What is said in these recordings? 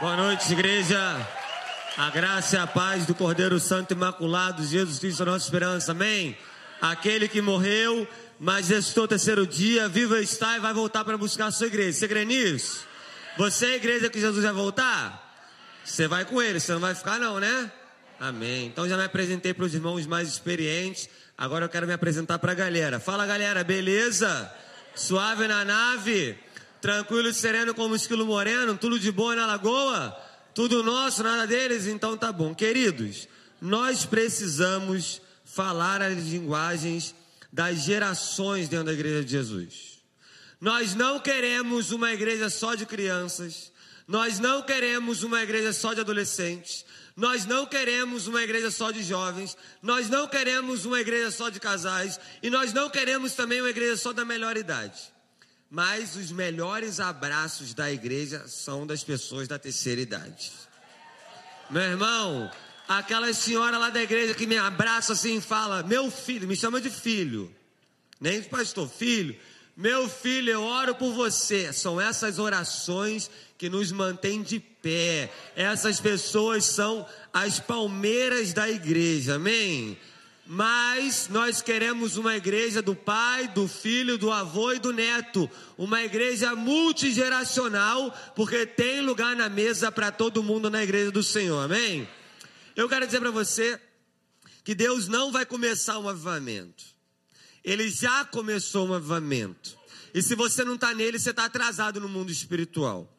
Boa noite, igreja. A graça e a paz do Cordeiro Santo Imaculado, Jesus Cristo, a nossa esperança. Amém. Aquele que morreu, mas ressuscitou o terceiro dia, viva está e vai voltar para buscar a sua igreja. Você crê nisso? Você é a igreja que Jesus vai voltar? Você vai com ele, você não vai ficar não, né? Amém. Então já me apresentei para os irmãos mais experientes. Agora eu quero me apresentar para a galera. Fala galera, beleza? Suave na nave? Tranquilo e sereno como esquilo moreno, tudo de boa na lagoa? Tudo nosso, nada deles? Então tá bom. Queridos, nós precisamos falar as linguagens das gerações dentro da igreja de Jesus. Nós não queremos uma igreja só de crianças, nós não queremos uma igreja só de adolescentes, nós não queremos uma igreja só de jovens, nós não queremos uma igreja só de casais e nós não queremos também uma igreja só da melhor idade. Mas os melhores abraços da igreja são das pessoas da terceira idade. Meu irmão, aquela senhora lá da igreja que me abraça assim e fala: Meu filho, me chama de filho, nem pastor, filho. Meu filho, eu oro por você. São essas orações que nos mantêm de pé. Essas pessoas são as palmeiras da igreja, amém? Mas nós queremos uma igreja do pai, do filho, do avô e do neto. Uma igreja multigeracional, porque tem lugar na mesa para todo mundo na igreja do Senhor. Amém? Eu quero dizer para você que Deus não vai começar um avivamento. Ele já começou um avivamento. E se você não está nele, você está atrasado no mundo espiritual.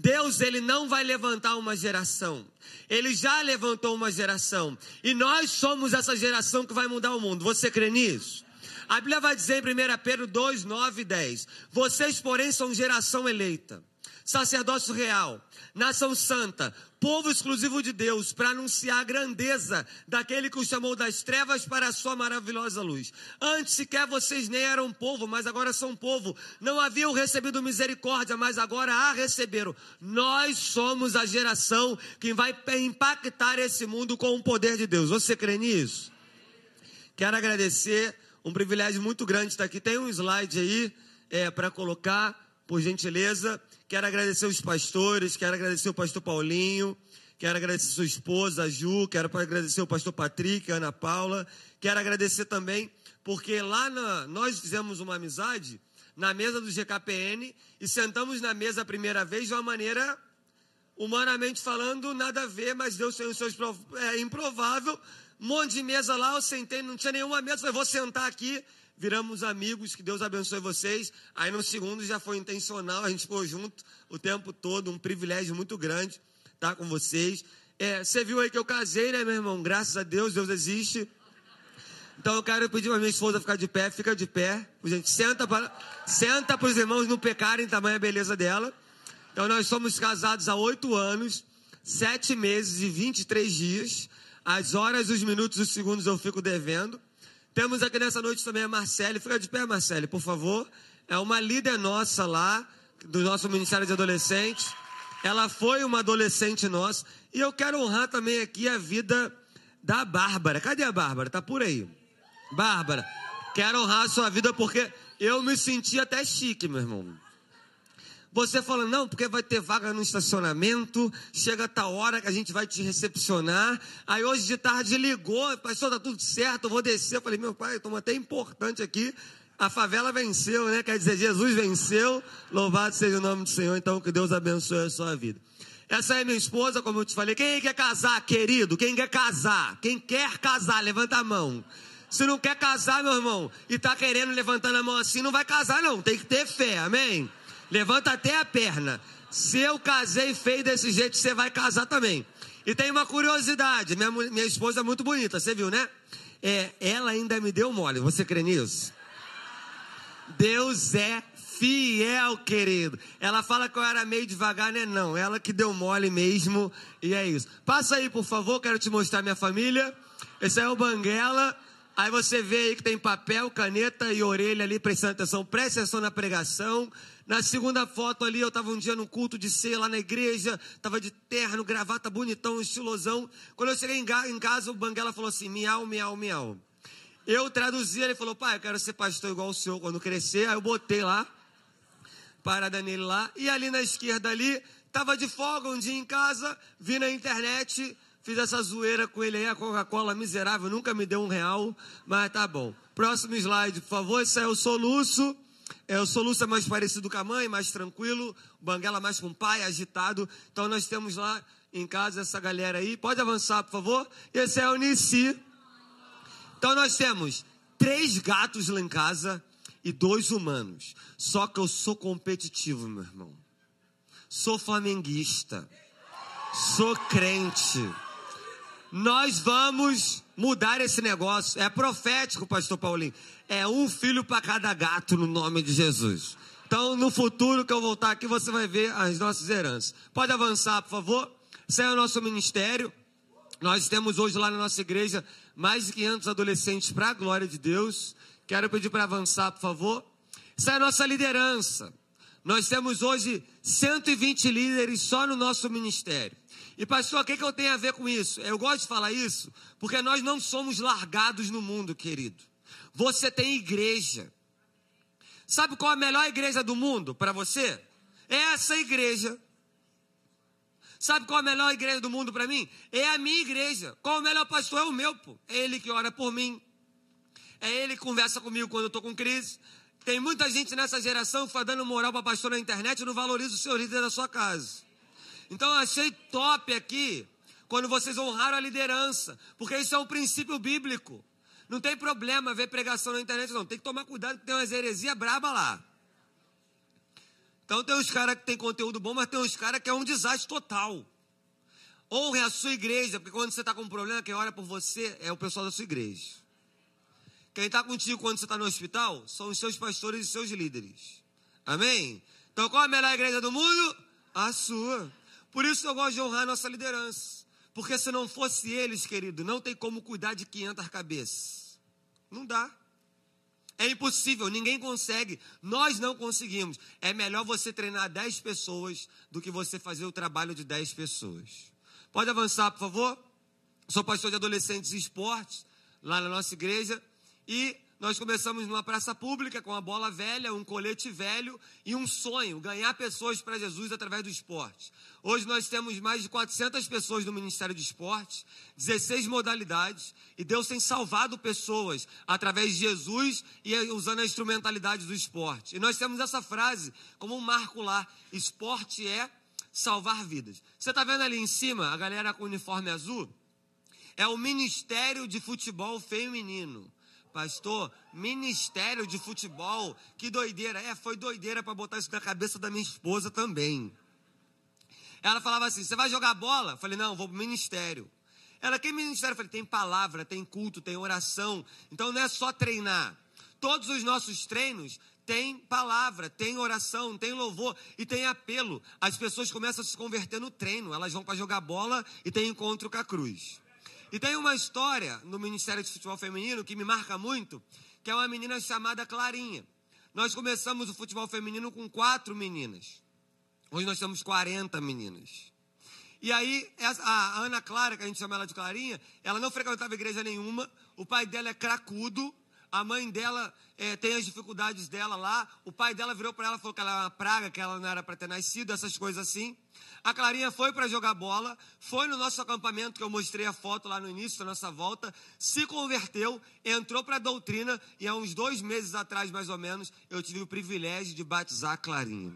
Deus, ele não vai levantar uma geração. Ele já levantou uma geração. E nós somos essa geração que vai mudar o mundo. Você crê nisso? A Bíblia vai dizer em 1 Pedro 2, 9 e 10: Vocês, porém, são geração eleita sacerdócio real, nação santa, povo exclusivo de Deus, para anunciar a grandeza daquele que os chamou das trevas para a sua maravilhosa luz. Antes sequer vocês nem eram povo, mas agora são povo. Não haviam recebido misericórdia, mas agora a receberam. Nós somos a geração que vai impactar esse mundo com o poder de Deus. Você crê nisso? Quero agradecer, um privilégio muito grande estar aqui. Tem um slide aí é, para colocar, por gentileza. Quero agradecer os pastores, quero agradecer o pastor Paulinho, quero agradecer sua esposa, a Ju, quero agradecer o pastor Patrick, a Ana Paula, quero agradecer também, porque lá na, nós fizemos uma amizade na mesa do GKPN e sentamos na mesa a primeira vez de uma maneira, humanamente falando, nada a ver, mas Deus tem os seus é improvável. Um monte de mesa lá, eu sentei, não tinha nenhuma mesa, falei, vou sentar aqui viramos amigos, que Deus abençoe vocês. Aí no segundo já foi intencional, a gente ficou junto o tempo todo, um privilégio muito grande estar com vocês. É, você viu aí que eu casei, né, meu irmão? Graças a Deus, Deus existe. Então eu quero pedir para minha esposa ficar de pé, fica de pé. A gente senta para senta os irmãos não pecarem, tamanha beleza dela. Então nós somos casados há oito anos, sete meses e vinte e três dias. As horas, os minutos, os segundos eu fico devendo. Temos aqui nessa noite também a Marcele. Fica de pé, Marcele, por favor. É uma líder nossa lá, do nosso Ministério de Adolescentes. Ela foi uma adolescente nossa. E eu quero honrar também aqui a vida da Bárbara. Cadê a Bárbara? Tá por aí. Bárbara, quero honrar a sua vida porque eu me senti até chique, meu irmão. Você fala, não, porque vai ter vaga no estacionamento, chega a tal hora que a gente vai te recepcionar. Aí hoje de tarde ligou, pastor, tá tudo certo, eu vou descer. Eu falei, meu pai, estamos até importante aqui. A favela venceu, né? Quer dizer, Jesus venceu. Louvado seja o nome do Senhor. Então, que Deus abençoe a sua vida. Essa é minha esposa, como eu te falei. Quem quer casar, querido? Quem quer casar? Quem quer casar, levanta a mão. Se não quer casar, meu irmão, e está querendo levantando a mão assim, não vai casar, não. Tem que ter fé, amém? Levanta até a perna. Se eu casei feio desse jeito, você vai casar também. E tem uma curiosidade: minha, minha esposa é muito bonita, você viu, né? É, ela ainda me deu mole. Você crê nisso? Deus é fiel, querido. Ela fala que eu era meio devagar, né? Não, ela que deu mole mesmo. E é isso. Passa aí, por favor, quero te mostrar minha família. Esse é o Banguela. Aí você vê aí que tem papel, caneta e orelha ali prestando atenção. Preste atenção na pregação. Na segunda foto ali, eu estava um dia no culto de ceia lá na igreja, estava de terno, gravata bonitão, estilosão. Quando eu cheguei em casa, o Banguela falou assim: miau, miau, miau. Eu traduzi, ele falou: pai, eu quero ser pastor igual o senhor quando crescer. Aí eu botei lá, parada nele lá. E ali na esquerda ali, Tava de folga um dia em casa, vi na internet, fiz essa zoeira com ele aí, a Coca-Cola miserável, nunca me deu um real, mas tá bom. Próximo slide, por favor. Esse é o soluço. O soluço é mais parecido com a mãe, mais tranquilo. Banguela mais com o pai, agitado. Então nós temos lá em casa essa galera aí. Pode avançar, por favor. Esse é o Nissi. Então nós temos três gatos lá em casa e dois humanos. Só que eu sou competitivo, meu irmão. Sou flamenguista. Sou crente. Nós vamos mudar esse negócio. É profético, pastor Paulinho. É um filho para cada gato no nome de Jesus. Então, no futuro que eu voltar aqui, você vai ver as nossas heranças. Pode avançar, por favor. Esse é o nosso ministério. Nós temos hoje lá na nossa igreja mais de 500 adolescentes para a glória de Deus. Quero pedir para avançar, por favor. Essa é a nossa liderança. Nós temos hoje 120 líderes só no nosso ministério. E pastor, o que, que eu tenho a ver com isso? Eu gosto de falar isso porque nós não somos largados no mundo, querido. Você tem igreja. Sabe qual é a melhor igreja do mundo para você? É essa igreja. Sabe qual é a melhor igreja do mundo para mim? É a minha igreja. Qual é o melhor pastor? É o meu, pô. É ele que ora por mim. É ele que conversa comigo quando eu estou com crise. Tem muita gente nessa geração que dando moral para pastor na internet e não valoriza o seu líder da sua casa. Então eu achei top aqui quando vocês honraram a liderança, porque isso é um princípio bíblico. Não tem problema ver pregação na internet, não. Tem que tomar cuidado que tem umas heresias braba lá. Então tem uns caras que tem conteúdo bom, mas tem uns caras que é um desastre total. Honre a sua igreja, porque quando você está com um problema, quem ora por você é o pessoal da sua igreja. Quem está contigo quando você está no hospital são os seus pastores e seus líderes. Amém? Então qual é a melhor igreja do mundo? A sua. Por isso eu gosto de honrar a nossa liderança. Porque se não fosse eles, querido, não tem como cuidar de 500 cabeças. Não dá. É impossível, ninguém consegue. Nós não conseguimos. É melhor você treinar 10 pessoas do que você fazer o trabalho de 10 pessoas. Pode avançar, por favor? Sou pastor de adolescentes e esportes lá na nossa igreja. E nós começamos numa praça pública com uma bola velha, um colete velho e um sonho, ganhar pessoas para Jesus através do esporte. Hoje nós temos mais de 400 pessoas no Ministério de Esporte, 16 modalidades, e Deus tem salvado pessoas através de Jesus e usando a instrumentalidade do esporte. E nós temos essa frase como um marco lá: esporte é salvar vidas. Você está vendo ali em cima a galera com uniforme azul? É o Ministério de Futebol Feminino. Pastor, ministério de futebol, que doideira. É, foi doideira para botar isso na cabeça da minha esposa também. Ela falava assim: Você vai jogar bola? Eu falei: Não, vou pro ministério. Ela, que ministério? Eu falei: Tem palavra, tem culto, tem oração. Então não é só treinar. Todos os nossos treinos têm palavra, tem oração, tem louvor e tem apelo. As pessoas começam a se converter no treino. Elas vão para jogar bola e tem encontro com a cruz. E tem uma história no Ministério de Futebol Feminino que me marca muito, que é uma menina chamada Clarinha. Nós começamos o futebol feminino com quatro meninas. Hoje nós temos 40 meninas. E aí, a Ana Clara, que a gente chama ela de Clarinha, ela não frequentava igreja nenhuma, o pai dela é cracudo, a mãe dela é, tem as dificuldades dela lá, o pai dela virou para ela e falou que ela era uma praga, que ela não era para ter nascido, essas coisas assim. A Clarinha foi para jogar bola, foi no nosso acampamento, que eu mostrei a foto lá no início da nossa volta, se converteu, entrou para a doutrina e há uns dois meses atrás, mais ou menos, eu tive o privilégio de batizar a Clarinha.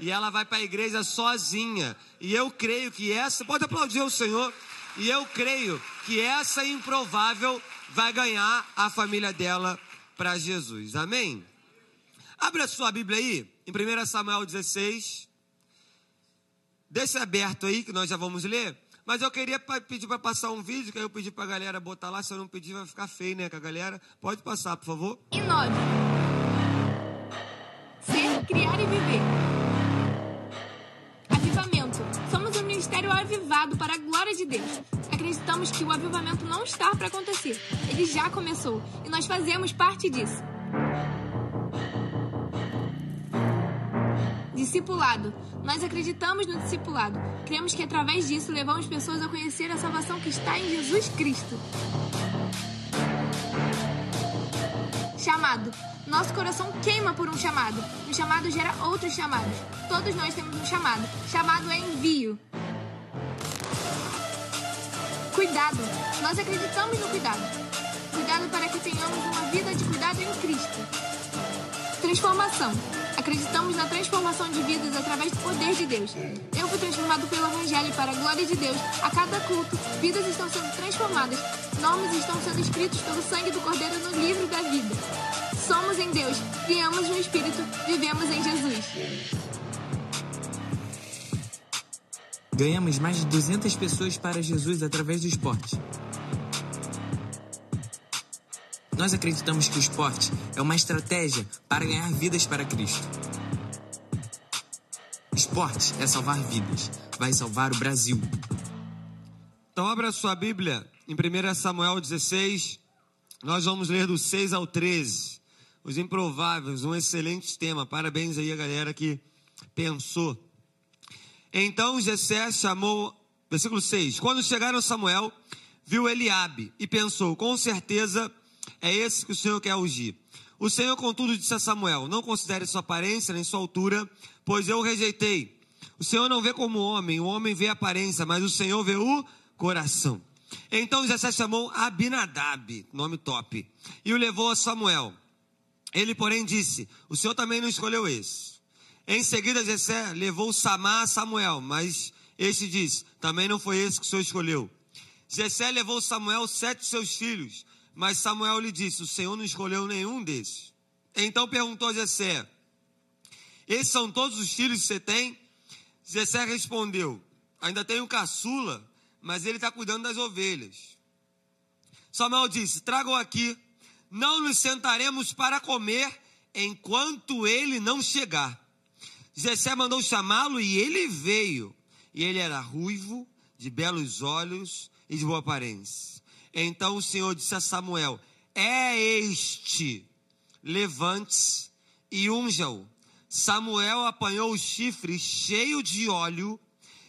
E ela vai para a igreja sozinha. E eu creio que essa, pode aplaudir o Senhor, e eu creio que essa improvável vai ganhar a família dela para Jesus. Amém? Abre a sua Bíblia aí, em 1 Samuel 16. Deixa aberto aí, que nós já vamos ler. Mas eu queria pedir para passar um vídeo, que aí eu pedi para a galera botar lá. Se eu não pedir, vai ficar feio, né? Com a galera. Pode passar, por favor. E nove. Ser, criar e viver. Ministério avivado para a glória de Deus. Acreditamos que o avivamento não está para acontecer. Ele já começou. E nós fazemos parte disso. Discipulado. Nós acreditamos no discipulado. Cremos que através disso levamos pessoas a conhecer a salvação que está em Jesus Cristo. Chamado. Nosso coração queima por um chamado. Um chamado gera outros chamados. Todos nós temos um chamado. Chamado é envio. Cuidado. Nós acreditamos no cuidado. Cuidado para que tenhamos uma vida de cuidado em Cristo. Transformação. Acreditamos na transformação de vidas através do poder de Deus. Eu fui transformado pelo Evangelho para a glória de Deus. A cada culto, vidas estão sendo transformadas. Nomes estão sendo escritos pelo sangue do Cordeiro no livro da vida. Somos em Deus, viemos no Espírito, vivemos em Jesus. Ganhamos mais de 200 pessoas para Jesus através do esporte. Nós acreditamos que o esporte é uma estratégia para ganhar vidas para Cristo. Esporte é salvar vidas, vai salvar o Brasil. Então abra sua Bíblia em 1 Samuel 16, nós vamos ler do 6 ao 13. Os improváveis, um excelente tema. Parabéns aí a galera que pensou. Então Jessé chamou, versículo 6. Quando chegaram Samuel, viu Eliabe e pensou: com certeza é esse que o Senhor quer ungir. O Senhor, contudo, disse a Samuel: Não considere sua aparência nem sua altura, pois eu o rejeitei. O Senhor não vê como homem, o homem vê a aparência, mas o Senhor vê o coração. Então Jessé chamou Abinadab, nome top, e o levou a Samuel. Ele, porém, disse: O Senhor também não escolheu esse. Em seguida, Jessé levou Samá a Samuel, mas este disse: Também não foi esse que o Senhor escolheu. Jessé levou Samuel sete seus filhos, mas Samuel lhe disse: O Senhor não escolheu nenhum desses. Então perguntou Jessé: Esses são todos os filhos que você tem? Jessé respondeu: Ainda tenho caçula, mas ele está cuidando das ovelhas. Samuel disse: Tragam aqui, não nos sentaremos para comer enquanto ele não chegar. Jessé mandou chamá-lo e ele veio. E ele era ruivo, de belos olhos e de boa aparência. Então o Senhor disse a Samuel: É este, levante-se e unja-o. Samuel apanhou o chifre cheio de óleo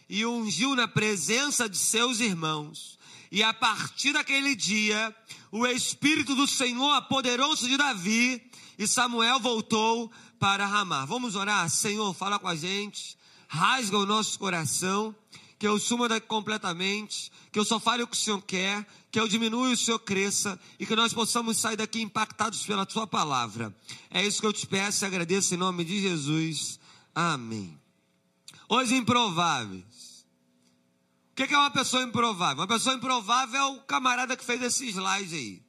e ungiu na presença de seus irmãos. E a partir daquele dia, o Espírito do Senhor apoderou-se de Davi e Samuel voltou para Ramar. Vamos orar? Senhor, fala com a gente, rasga o nosso coração, que eu suma completamente, que eu só fale o que o Senhor quer, que eu diminua e o Senhor cresça e que nós possamos sair daqui impactados pela Sua palavra. É isso que eu te peço e agradeço em nome de Jesus. Amém. Os improváveis. O que é uma pessoa improvável? Uma pessoa improvável é o camarada que fez esse slide aí.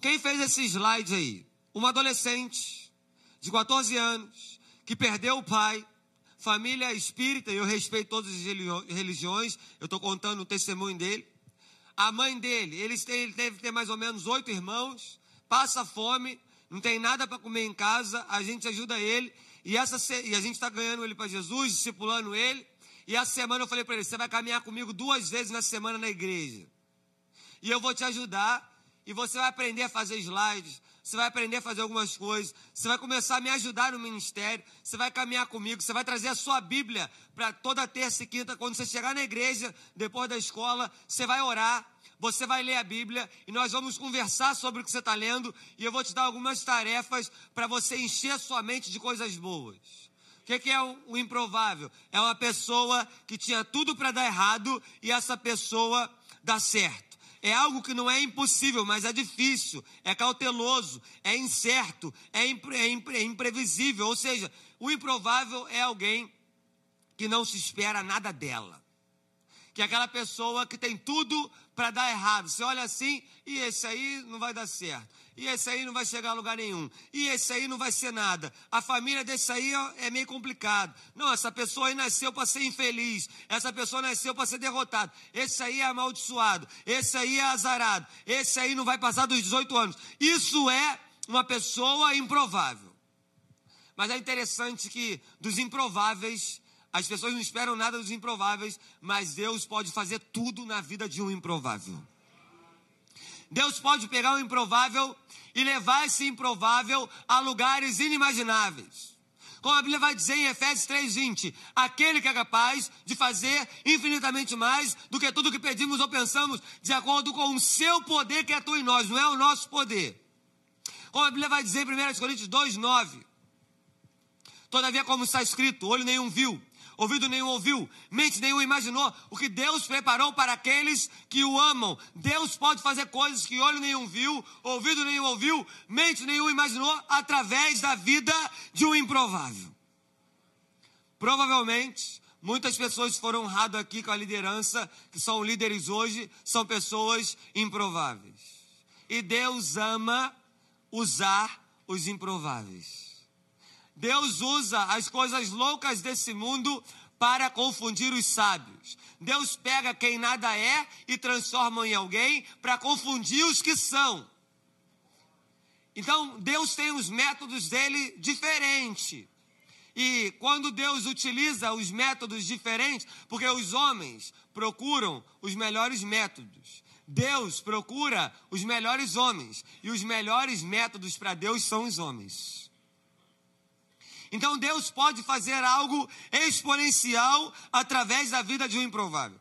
Quem fez esse slide aí? Uma adolescente de 14 anos que perdeu o pai, família espírita, e eu respeito todas as religiões, eu estou contando o testemunho dele. A mãe dele, ele, ele deve ter mais ou menos oito irmãos, passa fome, não tem nada para comer em casa, a gente ajuda ele, e, essa, e a gente está ganhando ele para Jesus, discipulando ele. E essa semana eu falei para ele: você vai caminhar comigo duas vezes na semana na igreja. E eu vou te ajudar, e você vai aprender a fazer slides, você vai aprender a fazer algumas coisas, você vai começar a me ajudar no ministério, você vai caminhar comigo, você vai trazer a sua Bíblia para toda terça e quinta, quando você chegar na igreja, depois da escola, você vai orar, você vai ler a Bíblia e nós vamos conversar sobre o que você está lendo e eu vou te dar algumas tarefas para você encher a sua mente de coisas boas. O que, que é o, o improvável? É uma pessoa que tinha tudo para dar errado e essa pessoa dá certo. É algo que não é impossível, mas é difícil, é cauteloso, é incerto, é, impre, é, impre, é imprevisível. Ou seja, o improvável é alguém que não se espera nada dela. Que é aquela pessoa que tem tudo para dar errado. Você olha assim e esse aí não vai dar certo. E esse aí não vai chegar a lugar nenhum. E esse aí não vai ser nada. A família desse aí é meio complicado. Não, essa pessoa aí nasceu para ser infeliz. Essa pessoa nasceu para ser derrotado. Esse aí é amaldiçoado. Esse aí é azarado. Esse aí não vai passar dos 18 anos. Isso é uma pessoa improvável. Mas é interessante que dos improváveis as pessoas não esperam nada dos improváveis, mas Deus pode fazer tudo na vida de um improvável. Deus pode pegar um improvável e levar esse improvável a lugares inimagináveis. Como a Bíblia vai dizer em Efésios 3:20, aquele que é capaz de fazer infinitamente mais do que tudo que pedimos ou pensamos, de acordo com o seu poder que atua em nós, não é o nosso poder. Como a Bíblia vai dizer em 1 Coríntios 2, 9. Todavia, como está escrito, olho nenhum viu, ouvido nenhum ouviu, mente nenhum imaginou o que Deus preparou para aqueles que o amam. Deus pode fazer coisas que olho nenhum viu, ouvido nenhum ouviu, mente nenhum imaginou através da vida de um improvável. Provavelmente, muitas pessoas foram honradas aqui com a liderança, que são líderes hoje, são pessoas improváveis. E Deus ama usar os improváveis. Deus usa as coisas loucas desse mundo para confundir os sábios. Deus pega quem nada é e transforma em alguém para confundir os que são. Então, Deus tem os métodos dele diferentes. E quando Deus utiliza os métodos diferentes, porque os homens procuram os melhores métodos. Deus procura os melhores homens. E os melhores métodos para Deus são os homens. Então Deus pode fazer algo exponencial através da vida de um improvável.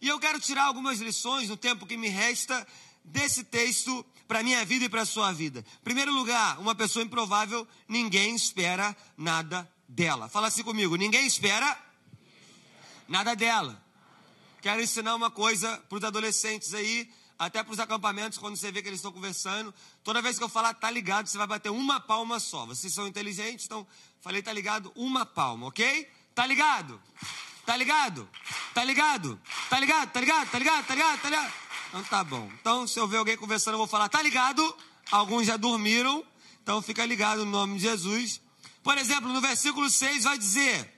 E eu quero tirar algumas lições no tempo que me resta desse texto para minha vida e para sua vida. Em primeiro lugar, uma pessoa improvável, ninguém espera nada dela. Fala assim comigo: ninguém espera nada dela. Quero ensinar uma coisa para os adolescentes aí, até para os acampamentos, quando você vê que eles estão conversando. Toda vez que eu falar, tá ligado, você vai bater uma palma só. Vocês são inteligentes, então Falei, tá ligado? Uma palma, ok? Tá ligado? Tá ligado? Tá ligado? Tá ligado? Tá ligado? Tá ligado? Tá ligado? Tá ligado? Então tá bom. Então, se eu ver alguém conversando, eu vou falar, tá ligado? Alguns já dormiram, então fica ligado no nome de Jesus. Por exemplo, no versículo 6 vai dizer: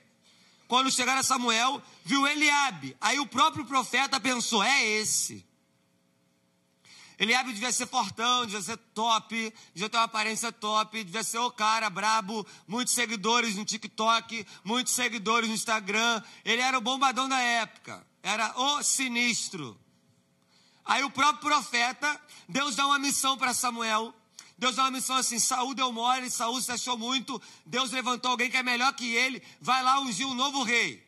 quando chegaram a Samuel, viu Eliabe. Aí o próprio profeta pensou: é esse. Eliabe devia ser fortão, devia ser top, devia ter uma aparência top, devia ser o cara brabo, muitos seguidores no TikTok, muitos seguidores no Instagram. Ele era o bombadão da época, era o sinistro. Aí o próprio profeta, Deus dá uma missão para Samuel. Deus dá uma missão assim: Saúl deu mole, Saúl se achou muito. Deus levantou alguém que é melhor que ele, vai lá ungir um novo rei.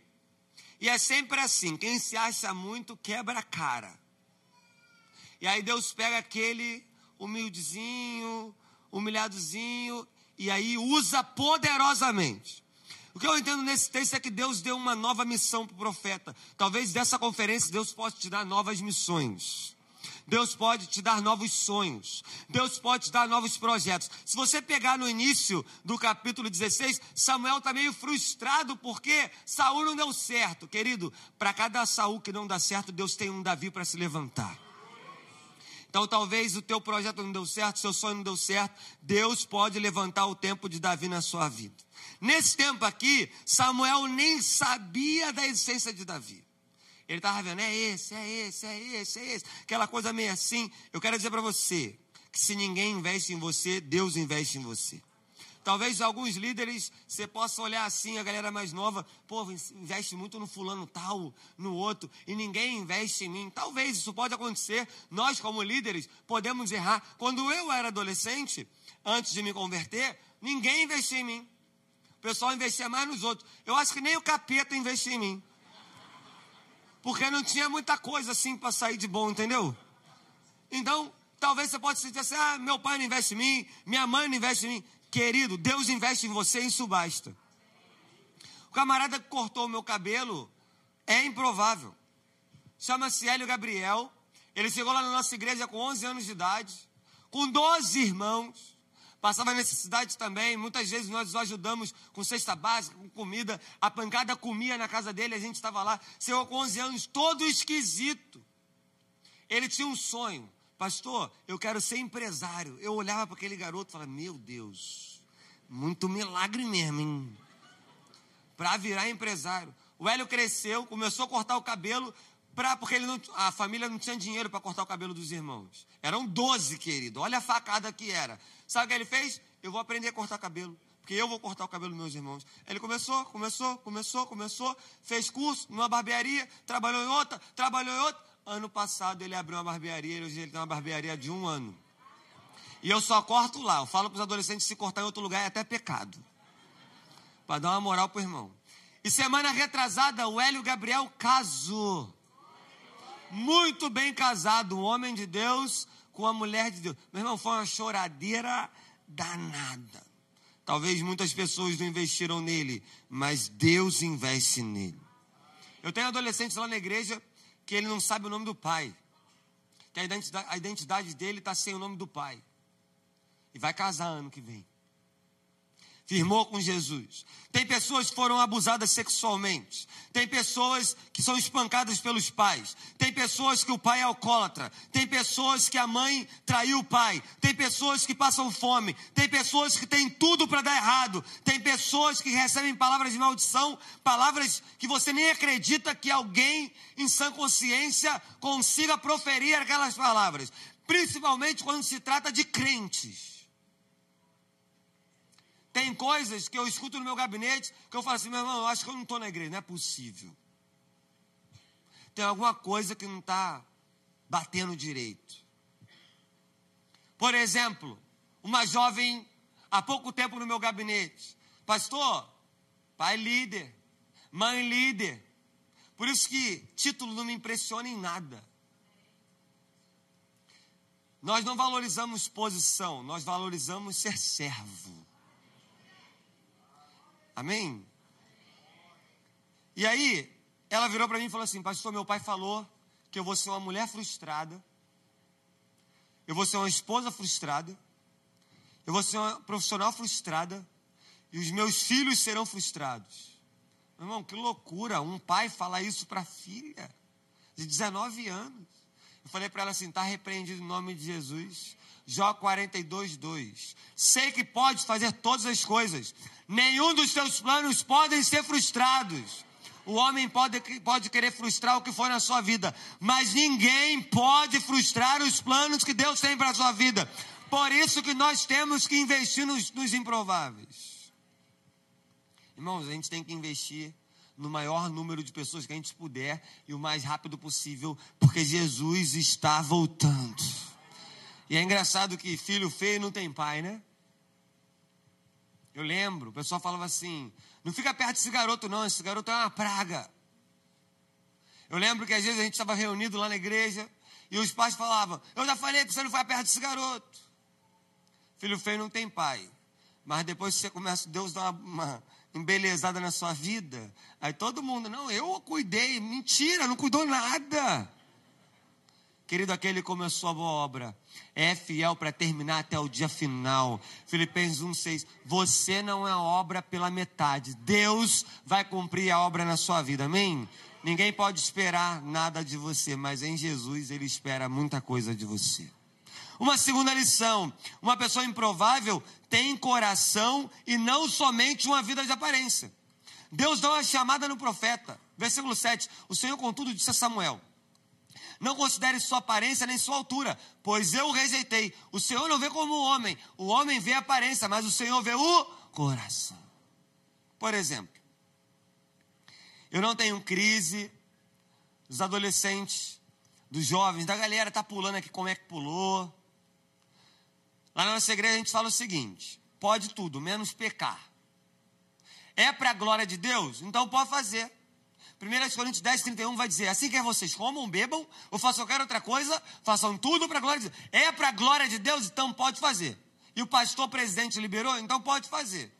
E é sempre assim: quem se acha muito quebra a cara. E aí Deus pega aquele humildezinho, humilhadozinho, e aí usa poderosamente. O que eu entendo nesse texto é que Deus deu uma nova missão para o profeta. Talvez dessa conferência Deus possa te dar novas missões. Deus pode te dar novos sonhos. Deus pode te dar novos projetos. Se você pegar no início do capítulo 16, Samuel está meio frustrado porque Saul não deu certo. Querido, para cada Saul que não dá certo, Deus tem um Davi para se levantar. Então talvez o teu projeto não deu certo, seu sonho não deu certo. Deus pode levantar o tempo de Davi na sua vida. Nesse tempo aqui, Samuel nem sabia da existência de Davi. Ele estava vendo, é esse, é esse, é esse, é esse. Aquela coisa meio assim. Eu quero dizer para você que se ninguém investe em você, Deus investe em você. Talvez alguns líderes você possa olhar assim, a galera mais nova, pô, investe muito no fulano tal, no outro, e ninguém investe em mim. Talvez isso pode acontecer. Nós, como líderes, podemos errar. Quando eu era adolescente, antes de me converter, ninguém investia em mim. O pessoal investia mais nos outros. Eu acho que nem o capeta investia em mim. Porque não tinha muita coisa assim para sair de bom, entendeu? Então, talvez você possa sentir assim: ah, meu pai não investe em mim, minha mãe não investe em mim. Querido, Deus investe em você e isso basta. O camarada que cortou o meu cabelo é improvável. Chama-se Hélio Gabriel. Ele chegou lá na nossa igreja com 11 anos de idade, com 12 irmãos. Passava necessidade também. Muitas vezes nós o ajudamos com cesta básica, com comida. A pancada comia na casa dele, a gente estava lá. Chegou com 11 anos, todo esquisito. Ele tinha um sonho pastor, eu quero ser empresário. Eu olhava para aquele garoto e falava, meu Deus, muito milagre mesmo, hein? Para virar empresário. O Hélio cresceu, começou a cortar o cabelo, pra, porque ele não, a família não tinha dinheiro para cortar o cabelo dos irmãos. Eram 12, querido. Olha a facada que era. Sabe o que ele fez? Eu vou aprender a cortar cabelo porque eu vou cortar o cabelo dos meus irmãos. Ele começou, começou, começou, começou, fez curso numa barbearia, trabalhou em outra, trabalhou em outra. Ano passado ele abriu uma barbearia, hoje ele tem uma barbearia de um ano. E eu só corto lá. Eu falo para os adolescentes se cortar em outro lugar é até pecado. Para dar uma moral para o irmão. E semana retrasada, o Hélio Gabriel casou. Muito bem casado, um homem de Deus com uma mulher de Deus. Meu irmão, foi uma choradeira danada. Talvez muitas pessoas não investiram nele, mas Deus investe nele. Eu tenho adolescentes lá na igreja que ele não sabe o nome do pai. Que a identidade, a identidade dele está sem o nome do pai. E vai casar ano que vem firmou com Jesus. Tem pessoas que foram abusadas sexualmente. Tem pessoas que são espancadas pelos pais. Tem pessoas que o pai é alcoólatra. Tem pessoas que a mãe traiu o pai. Tem pessoas que passam fome. Tem pessoas que têm tudo para dar errado. Tem pessoas que recebem palavras de maldição, palavras que você nem acredita que alguém em sã consciência consiga proferir aquelas palavras. Principalmente quando se trata de crentes. Tem coisas que eu escuto no meu gabinete que eu falo assim, meu irmão, eu acho que eu não estou na igreja, não é possível. Tem alguma coisa que não está batendo direito. Por exemplo, uma jovem, há pouco tempo no meu gabinete, pastor, pai líder, mãe líder. Por isso que título não me impressiona em nada. Nós não valorizamos posição, nós valorizamos ser servo. Amém? E aí, ela virou para mim e falou assim: Pastor, meu pai falou que eu vou ser uma mulher frustrada, eu vou ser uma esposa frustrada, eu vou ser uma profissional frustrada, e os meus filhos serão frustrados. Meu irmão, que loucura um pai falar isso para a filha de 19 anos. Eu falei para ela assim: está repreendido em nome de Jesus. Jó 42, 2. Sei que pode fazer todas as coisas, nenhum dos seus planos podem ser frustrados. O homem pode, pode querer frustrar o que for na sua vida, mas ninguém pode frustrar os planos que Deus tem para a sua vida. Por isso que nós temos que investir nos, nos improváveis. Irmãos, a gente tem que investir no maior número de pessoas que a gente puder e o mais rápido possível, porque Jesus está voltando. E é engraçado que filho feio não tem pai, né? Eu lembro, o pessoal falava assim: não fica perto desse garoto, não, esse garoto é uma praga. Eu lembro que às vezes a gente estava reunido lá na igreja e os pais falavam: Eu já falei que você não vai perto desse garoto. Filho feio não tem pai. Mas depois você começa, Deus dá uma, uma embelezada na sua vida. Aí todo mundo, não, eu cuidei. Mentira, não cuidou nada. Querido, aquele que começou a boa obra é fiel para terminar até o dia final. Filipenses 1,6. Você não é obra pela metade. Deus vai cumprir a obra na sua vida. Amém? Ninguém pode esperar nada de você, mas em Jesus ele espera muita coisa de você. Uma segunda lição: uma pessoa improvável tem coração e não somente uma vida de aparência. Deus dá uma chamada no profeta. Versículo 7. O Senhor, contudo, disse a Samuel: não considere sua aparência nem sua altura, pois eu o rejeitei. O Senhor não vê como o homem. O homem vê a aparência, mas o Senhor vê o coração. Por exemplo, eu não tenho crise dos adolescentes, dos jovens, da galera tá pulando aqui como é que pulou. Lá na nossa igreja a gente fala o seguinte: pode tudo, menos pecar. É para a glória de Deus? Então pode fazer. 1 Coríntios 10, 31 vai dizer: Assim quer vocês comam, bebam, ou façam qualquer outra coisa, façam tudo para a glória de Deus. É para a glória de Deus, então pode fazer. E o pastor presidente liberou, então pode fazer.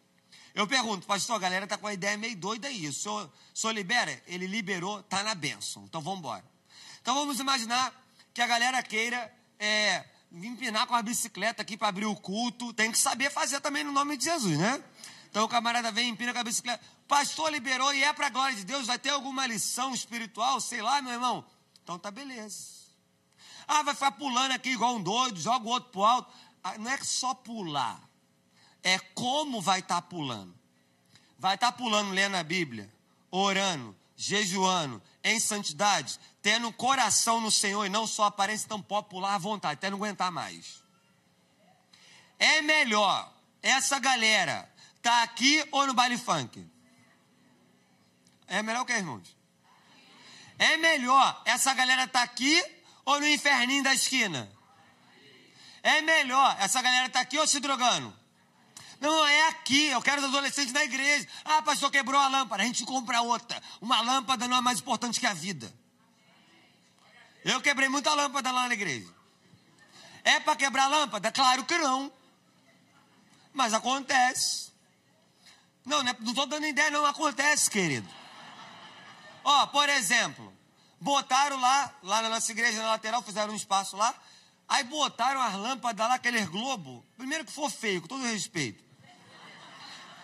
Eu pergunto, pastor, a galera está com a ideia meio doida aí. O senhor, o senhor libera? Ele liberou, está na bênção. Então vamos embora. Então vamos imaginar que a galera queira é, empinar com a bicicleta aqui para abrir o culto. Tem que saber fazer também no nome de Jesus, né? Então o camarada vem, empina com a bicicleta. Pastor liberou e é para a glória de Deus. Vai ter alguma lição espiritual? Sei lá, meu irmão. Então tá beleza. Ah, vai ficar pulando aqui igual um doido, joga o outro pro alto. Ah, não é só pular. É como vai estar tá pulando. Vai estar tá pulando lendo a Bíblia, orando, jejuando, em santidade, tendo coração no Senhor e não só aparência, então pode pular à vontade, até não aguentar mais. É melhor essa galera Está aqui ou no baile funk? É melhor o que, irmãos? É melhor essa galera tá aqui ou no inferninho da esquina? É melhor essa galera tá aqui ou se drogando? Não, é aqui. Eu quero os adolescentes na igreja. Ah, pastor, quebrou a lâmpada. A gente compra outra. Uma lâmpada não é mais importante que a vida. Eu quebrei muita lâmpada lá na igreja. É para quebrar a lâmpada? Claro que não. Mas acontece. Não, não estou dando ideia, não. Acontece, querido. Ó, por exemplo, botaram lá, lá na nossa igreja, na lateral, fizeram um espaço lá. Aí botaram as lâmpadas lá, aqueles globos. Primeiro que for feio, com todo respeito.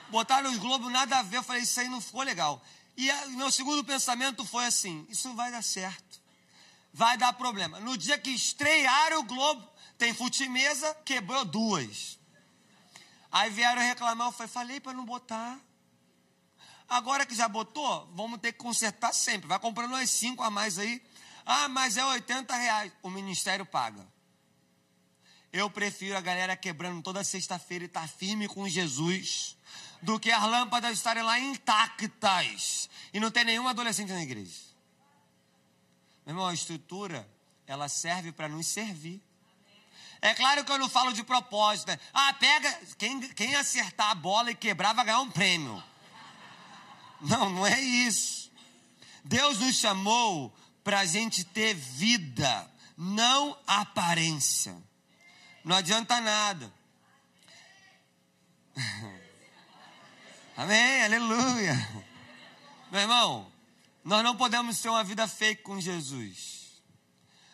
Botaram os globos, nada a ver. Eu falei, isso aí não ficou legal. E o meu segundo pensamento foi assim: isso vai dar certo. Vai dar problema. No dia que estrearam o globo, tem futimesa, quebrou duas. Aí vieram reclamar, eu falei, falei para não botar. Agora que já botou, vamos ter que consertar sempre. Vai comprando umas cinco a mais aí. Ah, mas é 80 reais. O ministério paga. Eu prefiro a galera quebrando toda sexta-feira e estar tá firme com Jesus do que as lâmpadas estarem lá intactas e não ter nenhum adolescente na igreja. Meu irmão, a estrutura, ela serve para nos servir. É claro que eu não falo de propósito. Né? Ah, pega. Quem, quem acertar a bola e quebrar vai ganhar um prêmio. Não, não é isso. Deus nos chamou para a gente ter vida, não aparência. Não adianta nada. Amém, aleluia. Meu irmão, nós não podemos ter uma vida fake com Jesus.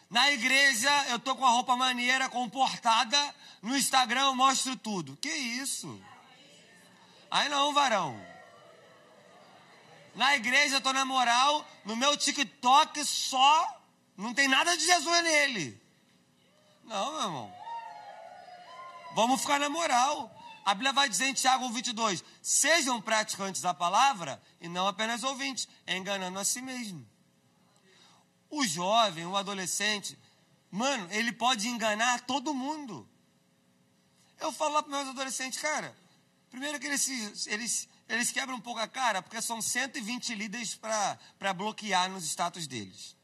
Na igreja, eu tô com a roupa maneira, comportada. No Instagram, eu mostro tudo. Que isso? Aí não, varão. Na igreja, eu tô na moral. No meu TikTok, só. Não tem nada de Jesus nele. Não, meu irmão. Vamos ficar na moral. A Bíblia vai dizer em Tiago 22: sejam praticantes da palavra e não apenas ouvintes, enganando a si mesmo. O jovem, o adolescente, mano, ele pode enganar todo mundo. Eu falo lá para meus adolescentes, cara, primeiro que eles, eles, eles quebram um pouco a cara, porque são 120 líderes para bloquear nos status deles.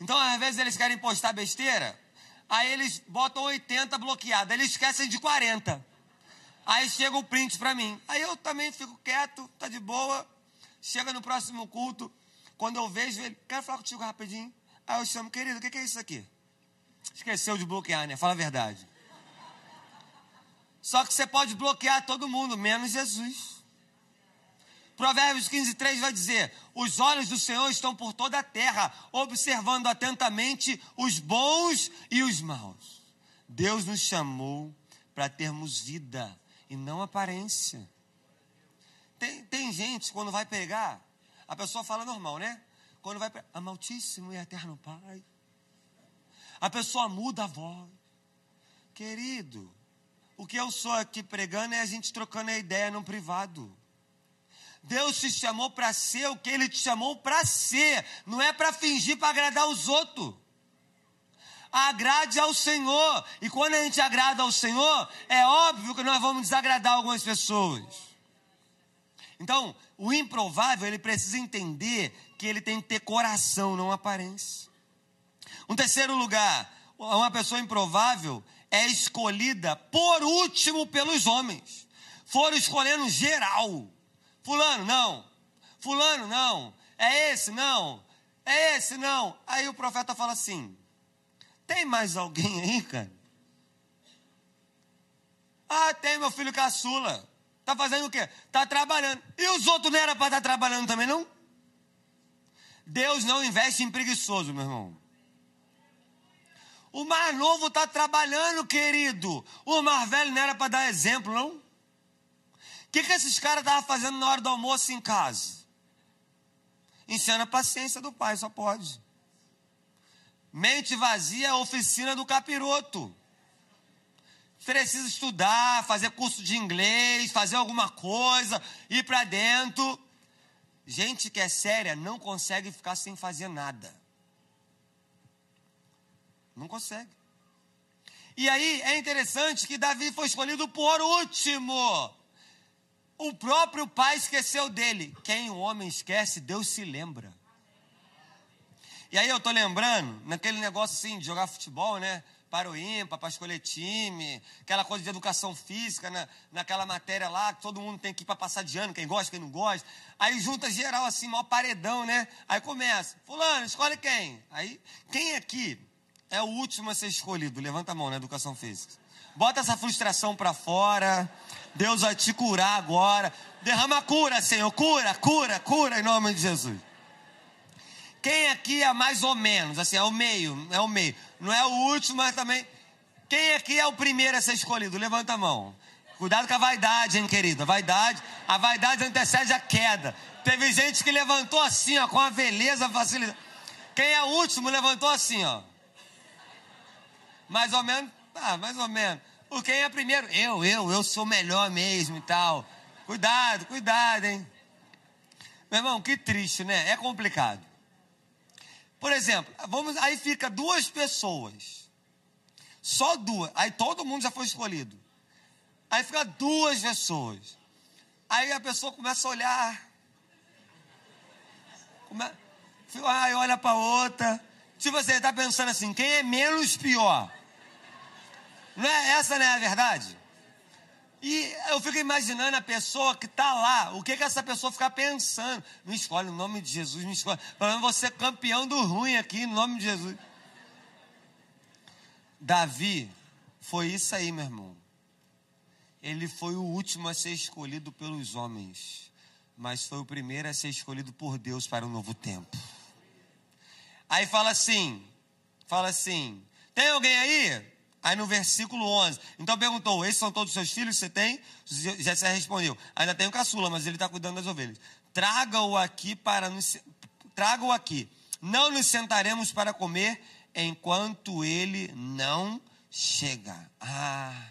Então, às vezes, eles querem postar besteira, aí eles botam 80 bloqueados, eles esquecem de 40. Aí chega o print para mim. Aí eu também fico quieto, tá de boa. Chega no próximo culto, quando eu vejo ele, quero falar contigo rapidinho. Aí eu chamo, querido, o que, que é isso aqui? Esqueceu de bloquear, né? Fala a verdade. Só que você pode bloquear todo mundo, menos Jesus. Provérbios 15, 3 vai dizer: Os olhos do Senhor estão por toda a terra, observando atentamente os bons e os maus. Deus nos chamou para termos vida e não aparência. Tem, tem gente, quando vai pegar, a pessoa fala normal, né? Quando vai pregar, amaltíssimo e eterno Pai. A pessoa muda a voz. Querido, o que eu sou aqui pregando é a gente trocando a ideia no privado. Deus te chamou para ser o que Ele te chamou para ser, não é para fingir para agradar os outros agrade ao Senhor. E quando a gente agrada ao Senhor, é óbvio que nós vamos desagradar algumas pessoas. Então, o improvável, ele precisa entender que ele tem que ter coração, não aparência. Um terceiro lugar, uma pessoa improvável é escolhida por último pelos homens. Foram escolhendo geral. Fulano, não. Fulano, não. É esse, não. É esse, não. Aí o profeta fala assim: tem mais alguém aí, cara? Ah, tem meu filho caçula. Tá fazendo o quê? Tá trabalhando. E os outros não era para estar tá trabalhando também, não? Deus não investe em preguiçoso, meu irmão. O mais novo está trabalhando, querido. O mais velho não era para dar exemplo, não? O que, que esses caras estavam fazendo na hora do almoço em casa? Ensinando a paciência do pai, só pode. Mente vazia é oficina do capiroto. Precisa estudar, fazer curso de inglês, fazer alguma coisa, ir para dentro. Gente que é séria não consegue ficar sem fazer nada. Não consegue. E aí é interessante que Davi foi escolhido por último. O próprio pai esqueceu dele. Quem o homem esquece, Deus se lembra. E aí eu tô lembrando, naquele negócio assim, de jogar futebol, né? Para o ímpar, para escolher time, aquela coisa de educação física, né? naquela matéria lá, que todo mundo tem que ir para passar de ano, quem gosta, quem não gosta. Aí junta geral assim, maior paredão, né? Aí começa, fulano, escolhe quem? Aí, quem aqui é o último a ser escolhido? Levanta a mão na educação física. Bota essa frustração para fora. Deus vai te curar agora. Derrama cura, Senhor. Cura, cura, cura em nome de Jesus. Quem aqui é mais ou menos? Assim, é o meio, é o meio. Não é o último, mas também. Quem aqui é o primeiro a ser escolhido? Levanta a mão. Cuidado com a vaidade, hein, querida? Vaidade, a vaidade antecede a queda. Teve gente que levantou assim, ó, com a beleza facilidade. Quem é o último levantou assim, ó. Mais ou menos, ah, mais ou menos. O quem é primeiro? Eu, eu, eu sou melhor mesmo e tal. Cuidado, cuidado, hein? Meu irmão, que triste, né? É complicado. Por exemplo, vamos, aí fica duas pessoas. Só duas. Aí todo mundo já foi escolhido. Aí fica duas pessoas. Aí a pessoa começa a olhar. Come... Aí olha para outra. Tipo assim, está pensando assim, quem é menos pior? Não é, essa não é a verdade? E eu fico imaginando a pessoa que está lá, o que, que essa pessoa fica pensando. Me escolhe, no nome de Jesus, me escolhe. Para você campeão do ruim aqui, no nome de Jesus. Davi foi isso aí, meu irmão. Ele foi o último a ser escolhido pelos homens, mas foi o primeiro a ser escolhido por Deus para um novo tempo. Aí fala assim, fala assim, tem alguém aí? Aí no versículo 11, então perguntou: Esses são todos os seus filhos que você tem? Jessé respondeu: Ainda tenho caçula, mas ele está cuidando das ovelhas. Traga-o aqui para nos, traga-o aqui. Não nos sentaremos para comer enquanto ele não chega. Ah,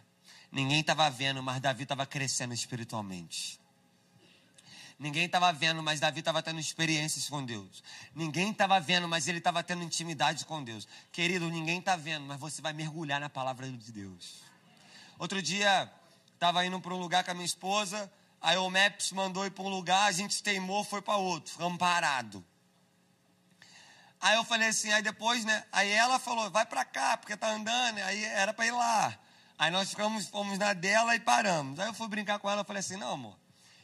ninguém estava vendo, mas Davi estava crescendo espiritualmente. Ninguém estava vendo, mas Davi estava tendo experiências com Deus. Ninguém estava vendo, mas ele estava tendo intimidade com Deus. Querido, ninguém está vendo, mas você vai mergulhar na palavra de Deus. Outro dia, estava indo para um lugar com a minha esposa, aí o Maps mandou ir para um lugar, a gente teimou, foi para outro, ficamos parados. Aí eu falei assim, aí depois, né? Aí ela falou, vai para cá, porque tá andando, aí era para ir lá. Aí nós ficamos, fomos na dela e paramos. Aí eu fui brincar com ela, falei assim, não, amor,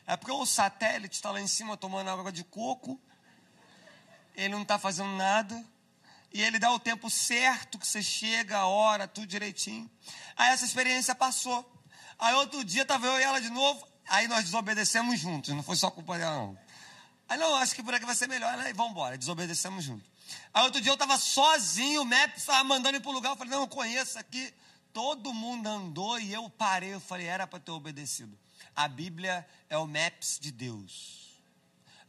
é porque o satélite está lá em cima tomando água de coco, ele não está fazendo nada, e ele dá o tempo certo que você chega, a hora, tudo direitinho. Aí essa experiência passou. Aí outro dia estava eu e ela de novo, aí nós desobedecemos juntos, não foi só culpa dela não. Aí não, acho que por aqui vai ser melhor, né? Vamos embora, desobedecemos juntos. Aí outro dia eu estava sozinho, o Maps estava mandando ir para o lugar, eu falei, não, eu conheço aqui. Todo mundo andou e eu parei, eu falei, era para ter obedecido. A Bíblia é o MAPS de Deus.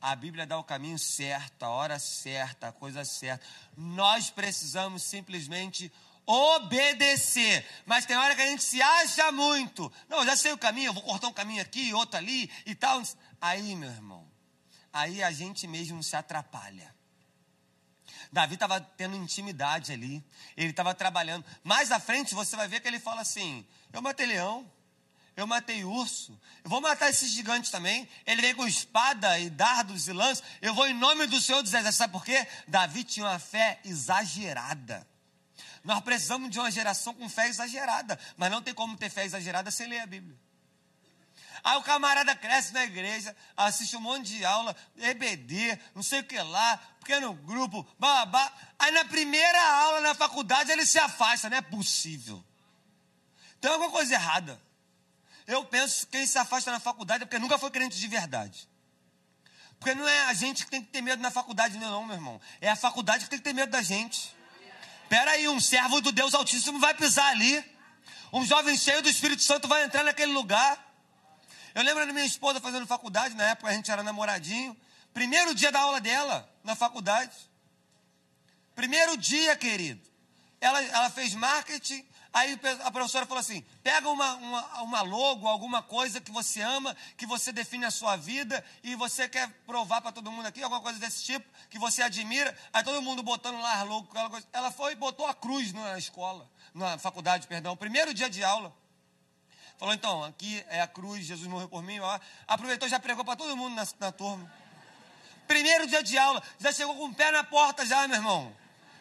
A Bíblia dá o caminho certo, a hora certa, a coisa certa. Nós precisamos simplesmente obedecer. Mas tem hora que a gente se acha muito. Não, já sei o caminho, eu vou cortar um caminho aqui, outro ali e tal. Aí, meu irmão, aí a gente mesmo se atrapalha. Davi estava tendo intimidade ali, ele estava trabalhando. Mais à frente você vai ver que ele fala assim: Eu matei leão, eu matei urso, eu vou matar esses gigantes também. Ele vem com espada e dardos e lanças. Eu vou em nome do Senhor dos Exércitos. Sabe por quê? Davi tinha uma fé exagerada. Nós precisamos de uma geração com fé exagerada, mas não tem como ter fé exagerada sem ler a Bíblia. Aí o camarada cresce na igreja, assiste um monte de aula, EBD, não sei o que lá, pequeno grupo, babá. Aí na primeira aula na faculdade ele se afasta, não é possível. Tem alguma coisa errada. Eu penso que quem se afasta na faculdade é porque nunca foi crente de verdade. Porque não é a gente que tem que ter medo na faculdade, não, meu irmão. É a faculdade que tem que ter medo da gente. Pera aí, um servo do Deus Altíssimo vai pisar ali. Um jovem cheio do Espírito Santo vai entrar naquele lugar. Eu lembro da minha esposa fazendo faculdade, na época a gente era namoradinho. Primeiro dia da aula dela, na faculdade. Primeiro dia, querido. Ela, ela fez marketing Aí a professora falou assim: pega uma, uma, uma, logo, alguma coisa que você ama, que você define a sua vida e você quer provar para todo mundo aqui, alguma coisa desse tipo, que você admira. Aí todo mundo botando lá a logo, ela foi e botou a cruz na escola, na faculdade, perdão, primeiro dia de aula. Falou, então, aqui é a cruz, Jesus morreu por mim. Ó. Aproveitou já pregou para todo mundo na, na turma. Primeiro dia de aula, já chegou com o pé na porta já, meu irmão.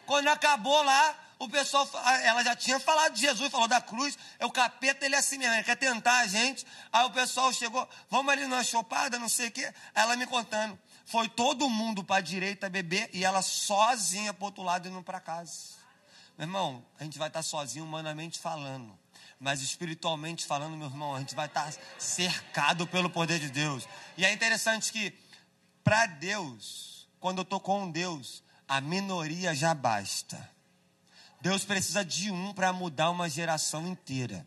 Quando acabou lá, o pessoal, ela já tinha falado de Jesus, falou da cruz, é o capeta, ele é assim mesmo, ele quer tentar a gente. Aí o pessoal chegou, vamos ali numa chopada, não sei o quê. Ela me contando, foi todo mundo para a direita beber e ela sozinha para outro lado indo para casa. Meu irmão, a gente vai estar tá sozinho humanamente falando. mas espiritualmente falando, meu irmão, a gente vai estar cercado pelo poder de Deus. E é interessante que, para Deus, quando eu estou com Deus, a minoria já basta. Deus precisa de um para mudar uma geração inteira.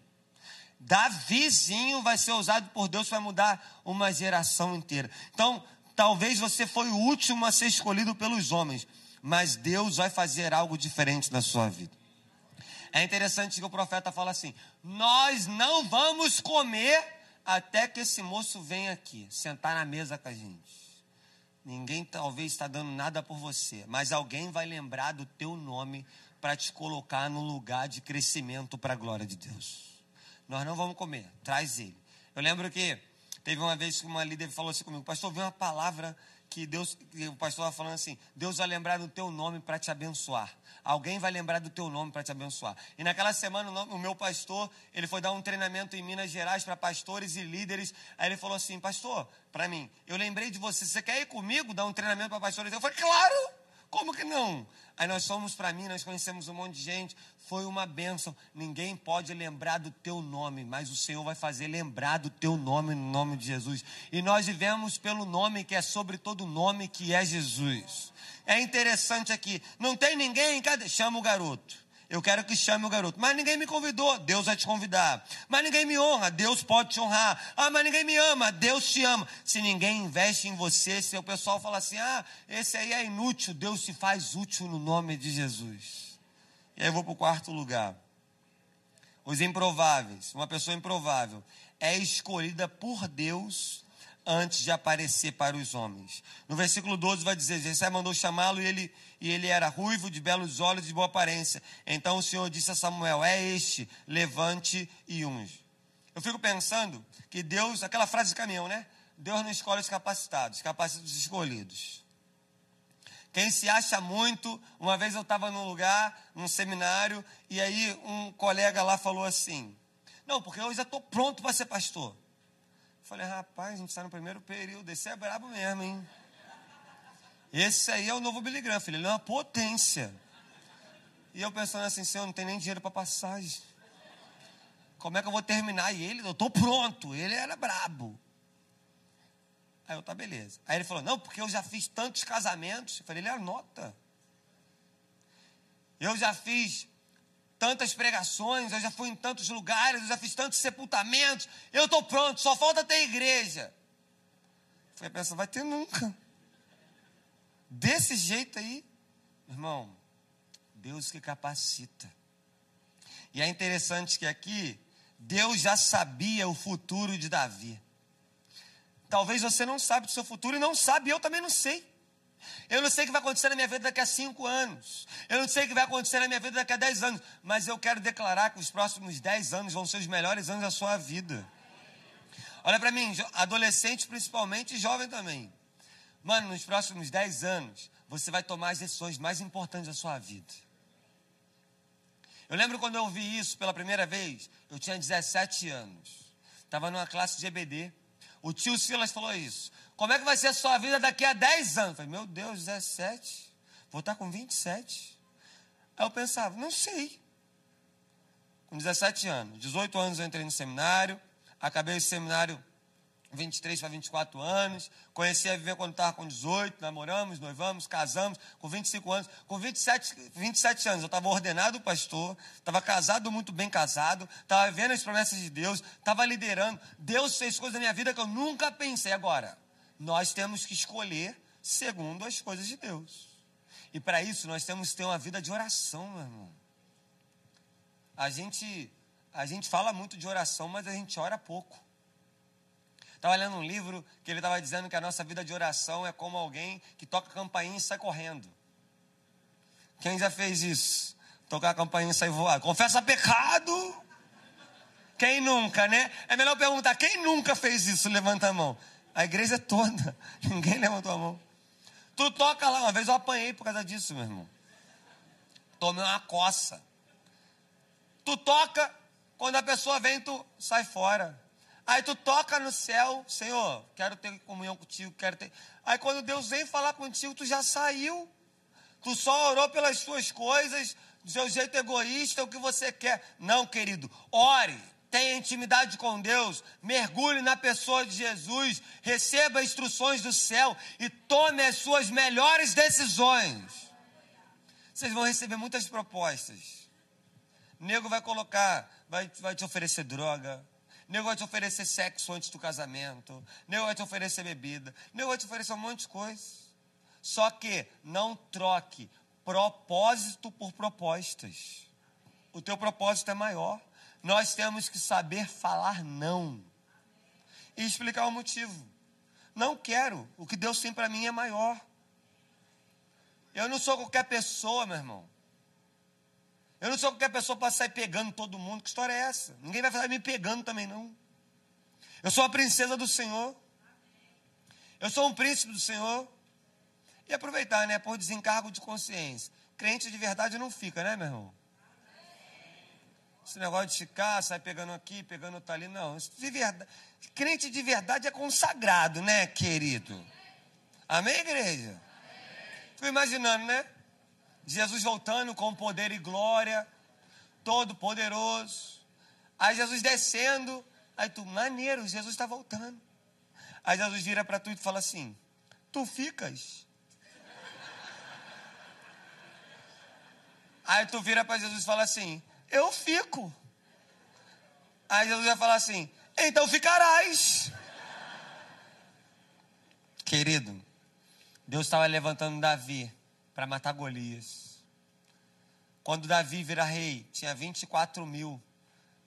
Davizinho vai ser usado por Deus para mudar uma geração inteira. Então, talvez você foi o último a ser escolhido pelos homens, mas Deus vai fazer algo diferente na sua vida. É interessante que o profeta fala assim: Nós não vamos comer até que esse moço venha aqui, sentar na mesa com a gente. Ninguém talvez está dando nada por você, mas alguém vai lembrar do teu nome para te colocar no lugar de crescimento para a glória de Deus. Nós não vamos comer, traz ele. Eu lembro que teve uma vez que uma líder falou assim comigo, pastor, viu uma palavra que Deus, que o pastor estava falando assim, Deus vai lembrar do teu nome para te abençoar. Alguém vai lembrar do teu nome para te abençoar. E naquela semana, o meu pastor, ele foi dar um treinamento em Minas Gerais para pastores e líderes. Aí ele falou assim, pastor, para mim, eu lembrei de você, você quer ir comigo dar um treinamento para pastores? Eu falei, claro! Como que não? Aí nós fomos para mim, nós conhecemos um monte de gente, foi uma bênção. Ninguém pode lembrar do teu nome, mas o Senhor vai fazer lembrar do teu nome no nome de Jesus. E nós vivemos pelo nome que é sobre todo nome, que é Jesus. É interessante aqui, não tem ninguém, cadê? Chama o garoto. Eu quero que chame o garoto. Mas ninguém me convidou. Deus vai te convidar. Mas ninguém me honra. Deus pode te honrar. Ah, mas ninguém me ama. Deus te ama. Se ninguém investe em você, se o pessoal fala assim: ah, esse aí é inútil, Deus se faz útil no nome de Jesus. E aí eu vou para o quarto lugar. Os improváveis. Uma pessoa improvável é escolhida por Deus antes de aparecer para os homens. No versículo 12 vai dizer: Jessé mandou chamá-lo e ele, e ele era ruivo, de belos olhos e de boa aparência. Então o Senhor disse a Samuel: É este, levante e unge. Eu fico pensando que Deus, aquela frase de caminhão, né? Deus não escolhe os capacitados, capacita os escolhidos. Quem se acha muito, uma vez eu estava num lugar, num seminário, e aí um colega lá falou assim: Não, porque eu já estou pronto para ser pastor. Falei, rapaz, a gente está no primeiro período, esse é brabo mesmo, hein? Esse aí é o novo Billy Graham, filho, ele é uma potência. E eu pensando assim, senhor, não tem nem dinheiro para passagem. Como é que eu vou terminar? E ele, eu estou pronto, ele era brabo. Aí eu, tá, beleza. Aí ele falou, não, porque eu já fiz tantos casamentos. Eu falei, ele anota. Eu já fiz tantas pregações, eu já fui em tantos lugares, eu já fiz tantos sepultamentos, eu estou pronto, só falta ter igreja. Falei, pensa, vai ter nunca. Desse jeito aí, irmão, Deus que capacita. E é interessante que aqui, Deus já sabia o futuro de Davi. Talvez você não sabe do seu futuro e não sabe, eu também não sei. Eu não sei o que vai acontecer na minha vida daqui a cinco anos. Eu não sei o que vai acontecer na minha vida daqui a dez anos. Mas eu quero declarar que os próximos dez anos vão ser os melhores anos da sua vida. Olha para mim, adolescente principalmente e jovem também. Mano, nos próximos dez anos, você vai tomar as decisões mais importantes da sua vida. Eu lembro quando eu ouvi isso pela primeira vez, eu tinha 17 anos. Estava numa classe de EBD. O tio Silas falou isso. Como é que vai ser a sua vida daqui a 10 anos? Eu falei, meu Deus, 17. Vou estar com 27. Aí eu pensava, não sei. Com 17 anos, 18 anos eu entrei no seminário, acabei o seminário 23 para 24 anos, conheci a viver quando estava com 18, namoramos, noivamos, casamos, com 25 anos, com 27, 27 anos eu estava ordenado pastor, estava casado, muito bem casado, estava vendo as promessas de Deus, estava liderando, Deus fez coisas na minha vida que eu nunca pensei agora nós temos que escolher segundo as coisas de Deus. E para isso nós temos que ter uma vida de oração, meu irmão. A gente, a gente fala muito de oração, mas a gente ora pouco. Estava lendo um livro que ele estava dizendo que a nossa vida de oração é como alguém que toca a campainha e sai correndo. Quem já fez isso? Tocar a campainha e sair voar. Confessa pecado. Quem nunca, né? É melhor perguntar: quem nunca fez isso? Levanta a mão. A igreja toda. Ninguém levantou a mão. Tu toca lá. Uma vez eu apanhei por causa disso, meu irmão. Tomei uma coça. Tu toca, quando a pessoa vem, tu sai fora. Aí tu toca no céu, Senhor, quero ter comunhão contigo, quero ter. Aí quando Deus vem falar contigo, tu já saiu. Tu só orou pelas suas coisas, do seu jeito egoísta, o que você quer. Não, querido. Ore. Tenha intimidade com Deus, mergulhe na pessoa de Jesus, receba instruções do céu e tome as suas melhores decisões. Vocês vão receber muitas propostas. O nego vai colocar, vai, vai te oferecer droga, nego vai te oferecer sexo antes do casamento, nego vai te oferecer bebida, nego vai te oferecer um monte de coisa. Só que não troque propósito por propostas. O teu propósito é maior. Nós temos que saber falar não e explicar o motivo. Não quero, o que Deus tem para mim é maior. Eu não sou qualquer pessoa, meu irmão. Eu não sou qualquer pessoa para sair pegando todo mundo. Que história é essa? Ninguém vai falar me pegando também, não. Eu sou a princesa do Senhor. Eu sou um príncipe do Senhor. E aproveitar, né? Por desencargo de consciência. Crente de verdade não fica, né, meu irmão? Esse negócio de ficar, sai pegando aqui, pegando tá ali, não. De verdade, crente de verdade é consagrado, né, querido? Amém, igreja? Fico imaginando, né? Jesus voltando com poder e glória, todo poderoso. Aí Jesus descendo, aí tu, maneiro, Jesus está voltando. Aí Jesus vira para tu e fala assim: Tu ficas. Aí tu vira para Jesus e fala assim: Eu fico. Aí Jesus vai falar assim: Então ficarás. Querido, Deus estava levantando Davi para matar Golias. Quando Davi vira rei, tinha 24 mil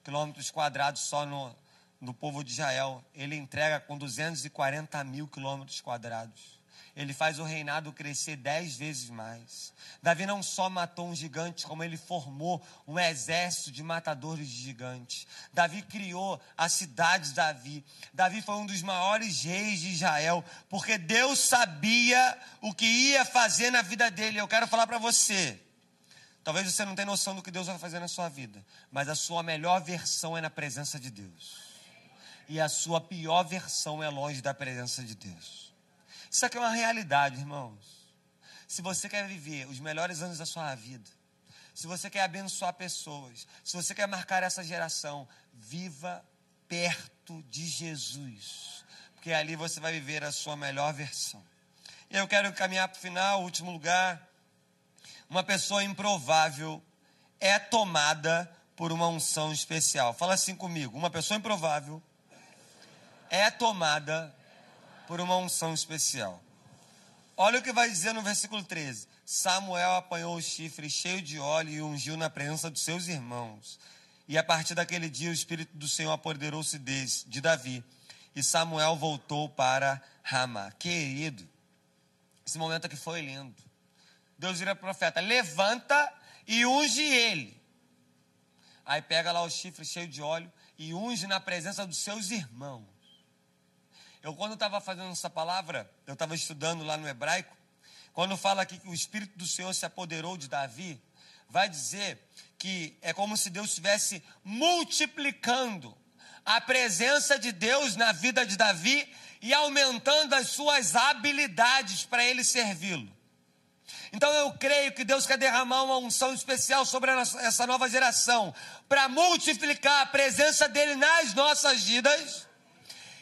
quilômetros quadrados só no, no povo de Israel. Ele entrega com 240 mil quilômetros quadrados ele faz o reinado crescer dez vezes mais. Davi não só matou um gigante, como ele formou um exército de matadores de gigantes. Davi criou a cidade de Davi. Davi foi um dos maiores reis de Israel, porque Deus sabia o que ia fazer na vida dele. Eu quero falar para você. Talvez você não tenha noção do que Deus vai fazer na sua vida, mas a sua melhor versão é na presença de Deus. E a sua pior versão é longe da presença de Deus. Isso aqui é uma realidade, irmãos. Se você quer viver os melhores anos da sua vida, se você quer abençoar pessoas, se você quer marcar essa geração, viva perto de Jesus, porque ali você vai viver a sua melhor versão. Eu quero caminhar para o final, último lugar. Uma pessoa improvável é tomada por uma unção especial. Fala assim comigo: uma pessoa improvável é tomada por uma unção especial. Olha o que vai dizer no versículo 13: Samuel apanhou o chifre cheio de óleo e ungiu na presença dos seus irmãos. E a partir daquele dia o Espírito do Senhor apoderou-se de Davi. E Samuel voltou para Ramá. Querido, esse momento aqui foi lindo. Deus vira profeta: levanta e unge ele. Aí pega lá o chifre cheio de óleo e unge na presença dos seus irmãos. Eu, quando estava fazendo essa palavra, eu estava estudando lá no hebraico, quando fala aqui que o Espírito do Senhor se apoderou de Davi, vai dizer que é como se Deus estivesse multiplicando a presença de Deus na vida de Davi e aumentando as suas habilidades para ele servi-lo. Então eu creio que Deus quer derramar uma unção especial sobre essa nova geração para multiplicar a presença dele nas nossas vidas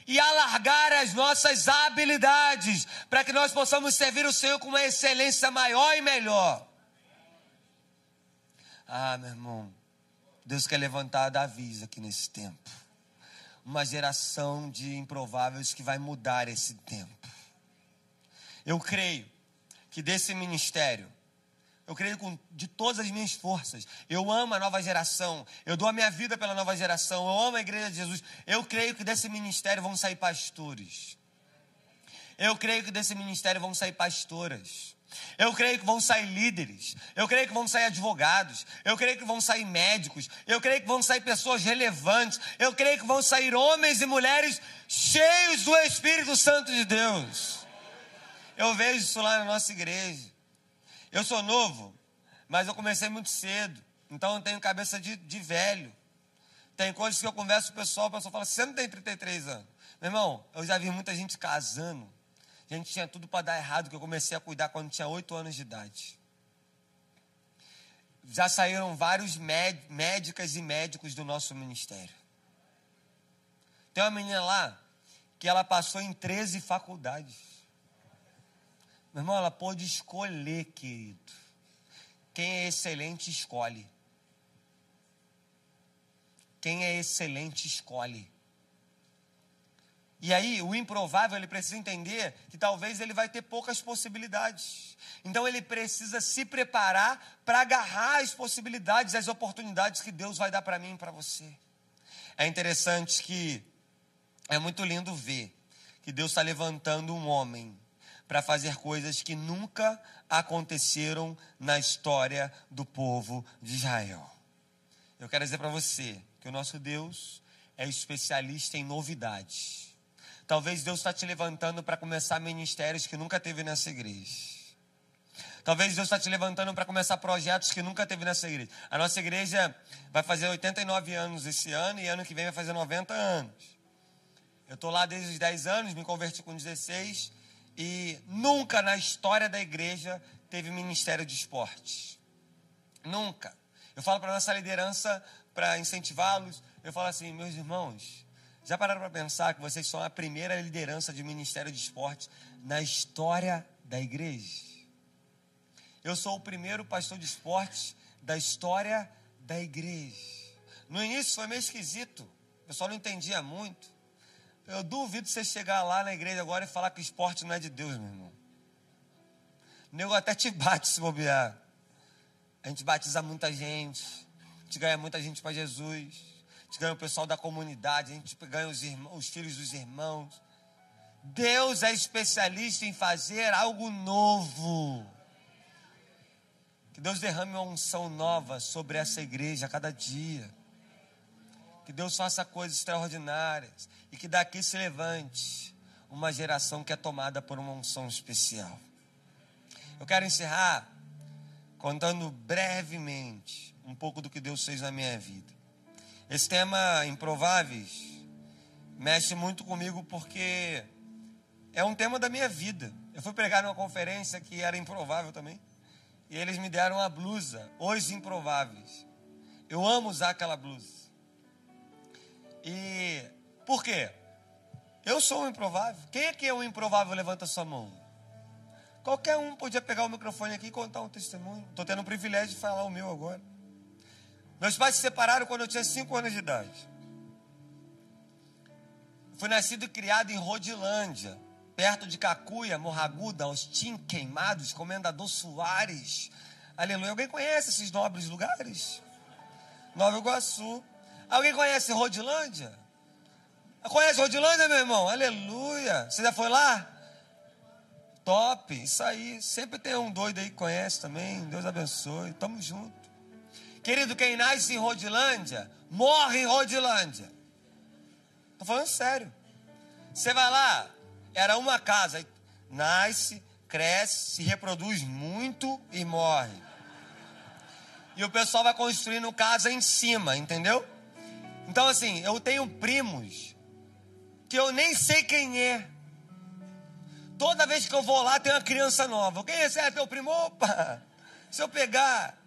e alargar as nossas habilidades, para que nós possamos servir o Senhor com uma excelência maior e melhor. Ah, meu irmão, Deus quer levantar Davi aqui nesse tempo. Uma geração de improváveis que vai mudar esse tempo. Eu creio que desse ministério eu creio com, de todas as minhas forças. Eu amo a nova geração. Eu dou a minha vida pela nova geração. Eu amo a igreja de Jesus. Eu creio que desse ministério vão sair pastores. Eu creio que desse ministério vão sair pastoras. Eu creio que vão sair líderes. Eu creio que vão sair advogados. Eu creio que vão sair médicos. Eu creio que vão sair pessoas relevantes. Eu creio que vão sair homens e mulheres cheios do Espírito Santo de Deus. Eu vejo isso lá na nossa igreja. Eu sou novo, mas eu comecei muito cedo. Então eu tenho cabeça de, de velho. Tem coisas que eu converso com o pessoal, o pessoal fala, você não tem 33 anos. Meu irmão, eu já vi muita gente casando. A gente tinha tudo para dar errado, que eu comecei a cuidar quando tinha 8 anos de idade. já saíram vários médicas e médicos do nosso ministério. Tem uma menina lá que ela passou em 13 faculdades. Meu irmão, ela pôde escolher, querido. Quem é excelente, escolhe. Quem é excelente, escolhe. E aí, o improvável, ele precisa entender que talvez ele vai ter poucas possibilidades. Então, ele precisa se preparar para agarrar as possibilidades, as oportunidades que Deus vai dar para mim e para você. É interessante que é muito lindo ver que Deus está levantando um homem para fazer coisas que nunca aconteceram na história do povo de Israel. Eu quero dizer para você que o nosso Deus é especialista em novidades. Talvez Deus está te levantando para começar ministérios que nunca teve nessa igreja. Talvez Deus está te levantando para começar projetos que nunca teve nessa igreja. A nossa igreja vai fazer 89 anos esse ano e ano que vem vai fazer 90 anos. Eu estou lá desde os 10 anos, me converti com 16 e nunca na história da igreja teve ministério de esporte. Nunca. Eu falo para nossa liderança, para incentivá-los, eu falo assim, meus irmãos, já pararam para pensar que vocês são a primeira liderança de ministério de esporte na história da igreja? Eu sou o primeiro pastor de esporte da história da igreja. No início foi meio esquisito, o pessoal não entendia muito. Eu duvido você chegar lá na igreja agora e falar que esporte não é de Deus, meu irmão. O nego até te bate se bobear. A gente batiza muita gente, a gente ganha muita gente para Jesus, a gente ganha o pessoal da comunidade, a gente ganha os, irmãos, os filhos dos irmãos. Deus é especialista em fazer algo novo. Que Deus derrame uma unção nova sobre essa igreja a cada dia. Que Deus faça coisas extraordinárias e que daqui se levante uma geração que é tomada por uma unção especial. Eu quero encerrar contando brevemente um pouco do que Deus fez na minha vida. Esse tema improváveis mexe muito comigo porque é um tema da minha vida. Eu fui pregar numa conferência que era improvável também. E eles me deram uma blusa, Os Improváveis. Eu amo usar aquela blusa. E por quê? Eu sou um improvável. Quem é que é um improvável? Levanta sua mão. Qualquer um podia pegar o microfone aqui e contar um testemunho. Estou tendo o privilégio de falar o meu agora. Meus pais se separaram quando eu tinha 5 anos de idade. Fui nascido e criado em Rodilândia, perto de Cacuia, Morraguda, Austin, Queimados, Comendador Soares. Aleluia. Alguém conhece esses nobres lugares? Nova Iguaçu. Alguém conhece Rodilândia? Conhece Rodilândia, meu irmão? Aleluia. Você já foi lá? Top, isso aí. Sempre tem um doido aí que conhece também. Deus abençoe. Tamo junto. Querido, quem nasce em Rodilândia, morre em Rodilândia. Tô falando sério. Você vai lá, era uma casa. Nasce, cresce, se reproduz muito e morre. E o pessoal vai construindo casa em cima, entendeu? Então, assim, eu tenho primos que eu nem sei quem é. Toda vez que eu vou lá, tem uma criança nova. Quem é? É teu primo? Opa! Se eu pegar.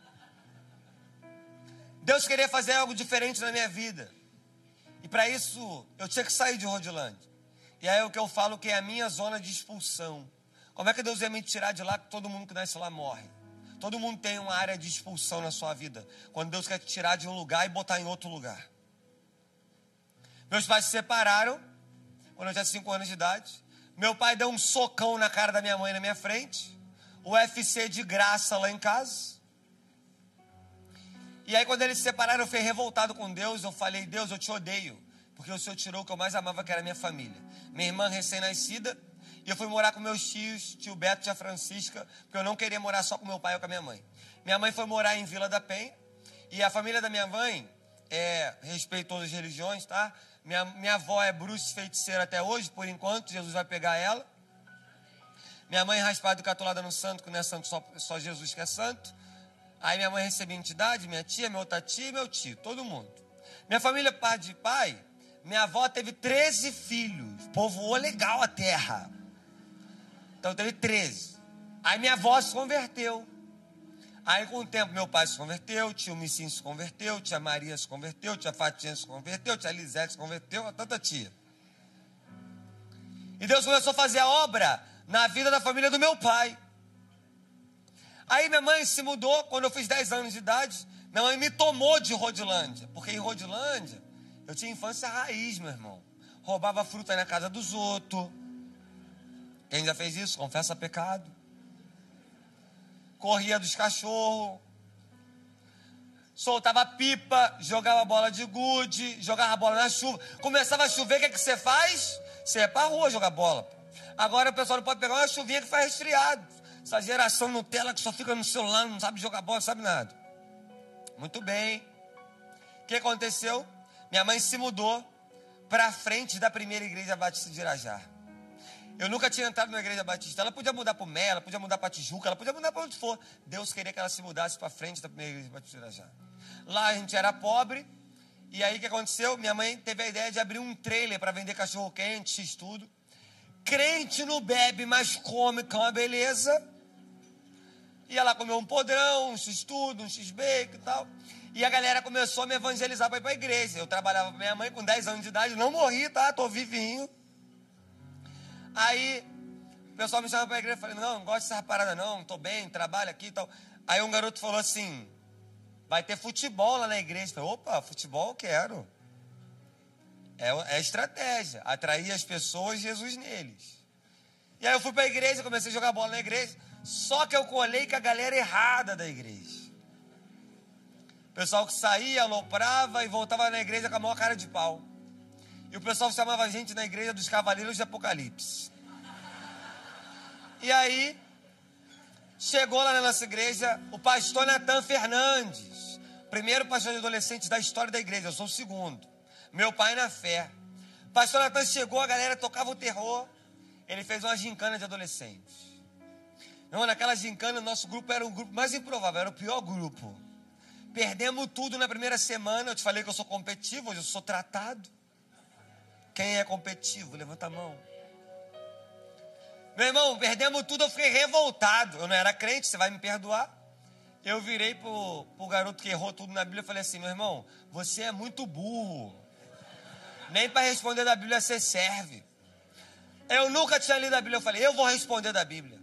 Deus queria fazer algo diferente na minha vida. E para isso, eu tinha que sair de Rodilândia. E aí é o que eu falo que é a minha zona de expulsão. Como é que Deus ia me tirar de lá que todo mundo que nasce lá morre? Todo mundo tem uma área de expulsão na sua vida. Quando Deus quer te tirar de um lugar e botar em outro lugar. Meus pais se separaram quando eu tinha 5 anos de idade. Meu pai deu um socão na cara da minha mãe na minha frente. O UFC de graça lá em casa. E aí, quando eles se separaram, eu fui revoltado com Deus. Eu falei: Deus, eu te odeio. Porque o Senhor tirou o que eu mais amava, que era a minha família. Minha irmã recém-nascida. E eu fui morar com meus tios, tio Beto e tia Francisca. Porque eu não queria morar só com meu pai ou com a minha mãe. Minha mãe foi morar em Vila da Penha. E a família da minha mãe, é, respeito todas as religiões, tá? Minha, minha avó é bruxa feiticeira até hoje, por enquanto, Jesus vai pegar ela. Minha mãe raspada do catolada no santo, que não é santo, só, só Jesus que é santo. Aí minha mãe recebeu entidade, minha tia, outra tia e meu tio, todo mundo. Minha família, pai de pai, minha avó teve 13 filhos, povoou legal a terra. Então teve 13. Aí minha avó se converteu. Aí, com o tempo, meu pai se converteu, tio Missim se converteu, tia Maria se converteu, tia Fatinha se converteu, tia Lisete se converteu, tanta tia. E Deus começou a fazer a obra na vida da família do meu pai. Aí minha mãe se mudou quando eu fiz 10 anos de idade. Minha mãe me tomou de Rodilândia, porque em Rodilândia eu tinha infância raiz, meu irmão. Roubava fruta na casa dos outros. Quem já fez isso? Confessa pecado corria dos cachorros, soltava pipa, jogava bola de gude, jogava bola na chuva. Começava a chover, o que, é que você faz? Você é pra rua jogar bola. Agora o pessoal não pode pegar uma chuvinha que faz resfriado. Essa geração Nutella que só fica no celular, não sabe jogar bola, não sabe nada. Muito bem. O que aconteceu? Minha mãe se mudou para frente da primeira igreja batista de Irajá. Eu nunca tinha entrado na igreja batista. Ela podia mudar para o Mé, ela podia mudar para Tijuca, ela podia mudar para onde for. Deus queria que ela se mudasse para frente da primeira igreja batista já. Lá a gente era pobre. E aí o que aconteceu? Minha mãe teve a ideia de abrir um trailer para vender cachorro quente, x tudo. Crente não bebe, mas come, que é uma beleza. Ia lá comer um podrão, um x tudo, um x bacon e tal. E a galera começou a me evangelizar para ir para a igreja. Eu trabalhava com minha mãe com 10 anos de idade, não morri, tá? Tô vivinho. Aí o pessoal me chamava para a igreja e falei, não, não gosto dessa parada não, estou bem, trabalho aqui e tal. Aí um garoto falou assim, vai ter futebol lá na igreja. Eu falei, opa, futebol eu quero. É, é estratégia, atrair as pessoas, Jesus neles. E aí eu fui para a igreja, comecei a jogar bola na igreja, só que eu colei com a galera errada da igreja. O pessoal que saía, aloprava e voltava na igreja com a maior cara de pau. E o pessoal chamava a gente na igreja dos Cavaleiros de Apocalipse. E aí, chegou lá na nossa igreja o pastor Natan Fernandes, primeiro pastor de adolescentes da história da igreja, eu sou o segundo. Meu pai na fé. Pastor Natan chegou, a galera tocava o terror, ele fez uma gincana de adolescentes. Não, naquela gincana, nosso grupo era o grupo mais improvável, era o pior grupo. Perdemos tudo na primeira semana. Eu te falei que eu sou competitivo, hoje eu sou tratado. Quem é competitivo? Levanta a mão. Meu irmão, perdemos tudo, eu fiquei revoltado. Eu não era crente, você vai me perdoar? Eu virei pro, pro garoto que errou tudo na Bíblia e falei assim: meu irmão, você é muito burro. Nem para responder da Bíblia você serve. Eu nunca tinha lido a Bíblia. Eu falei: eu vou responder da Bíblia.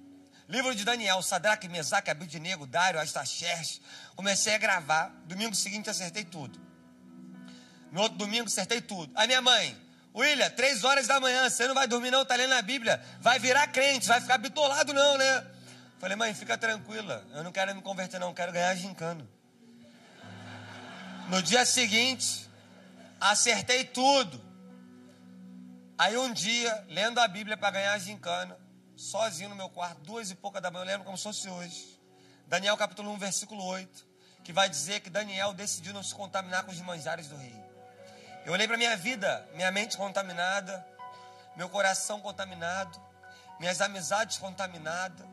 Livro de Daniel, Sadraque, Mesaque, Abidnego, Dário, Astaxerxes. Comecei a gravar. Domingo seguinte acertei tudo. No outro domingo acertei tudo. A minha mãe, William, três horas da manhã, você não vai dormir não, tá lendo a Bíblia, vai virar crente, vai ficar bitolado não, né? Falei, mãe, fica tranquila, eu não quero me converter não, quero ganhar gincano. No dia seguinte, acertei tudo. Aí um dia, lendo a Bíblia para ganhar gincana, sozinho no meu quarto, duas e pouca da manhã, eu lembro como se fosse hoje. Daniel capítulo 1, versículo 8, que vai dizer que Daniel decidiu não se contaminar com os manjares do rei. Eu olhei para minha vida, minha mente contaminada, meu coração contaminado, minhas amizades contaminadas,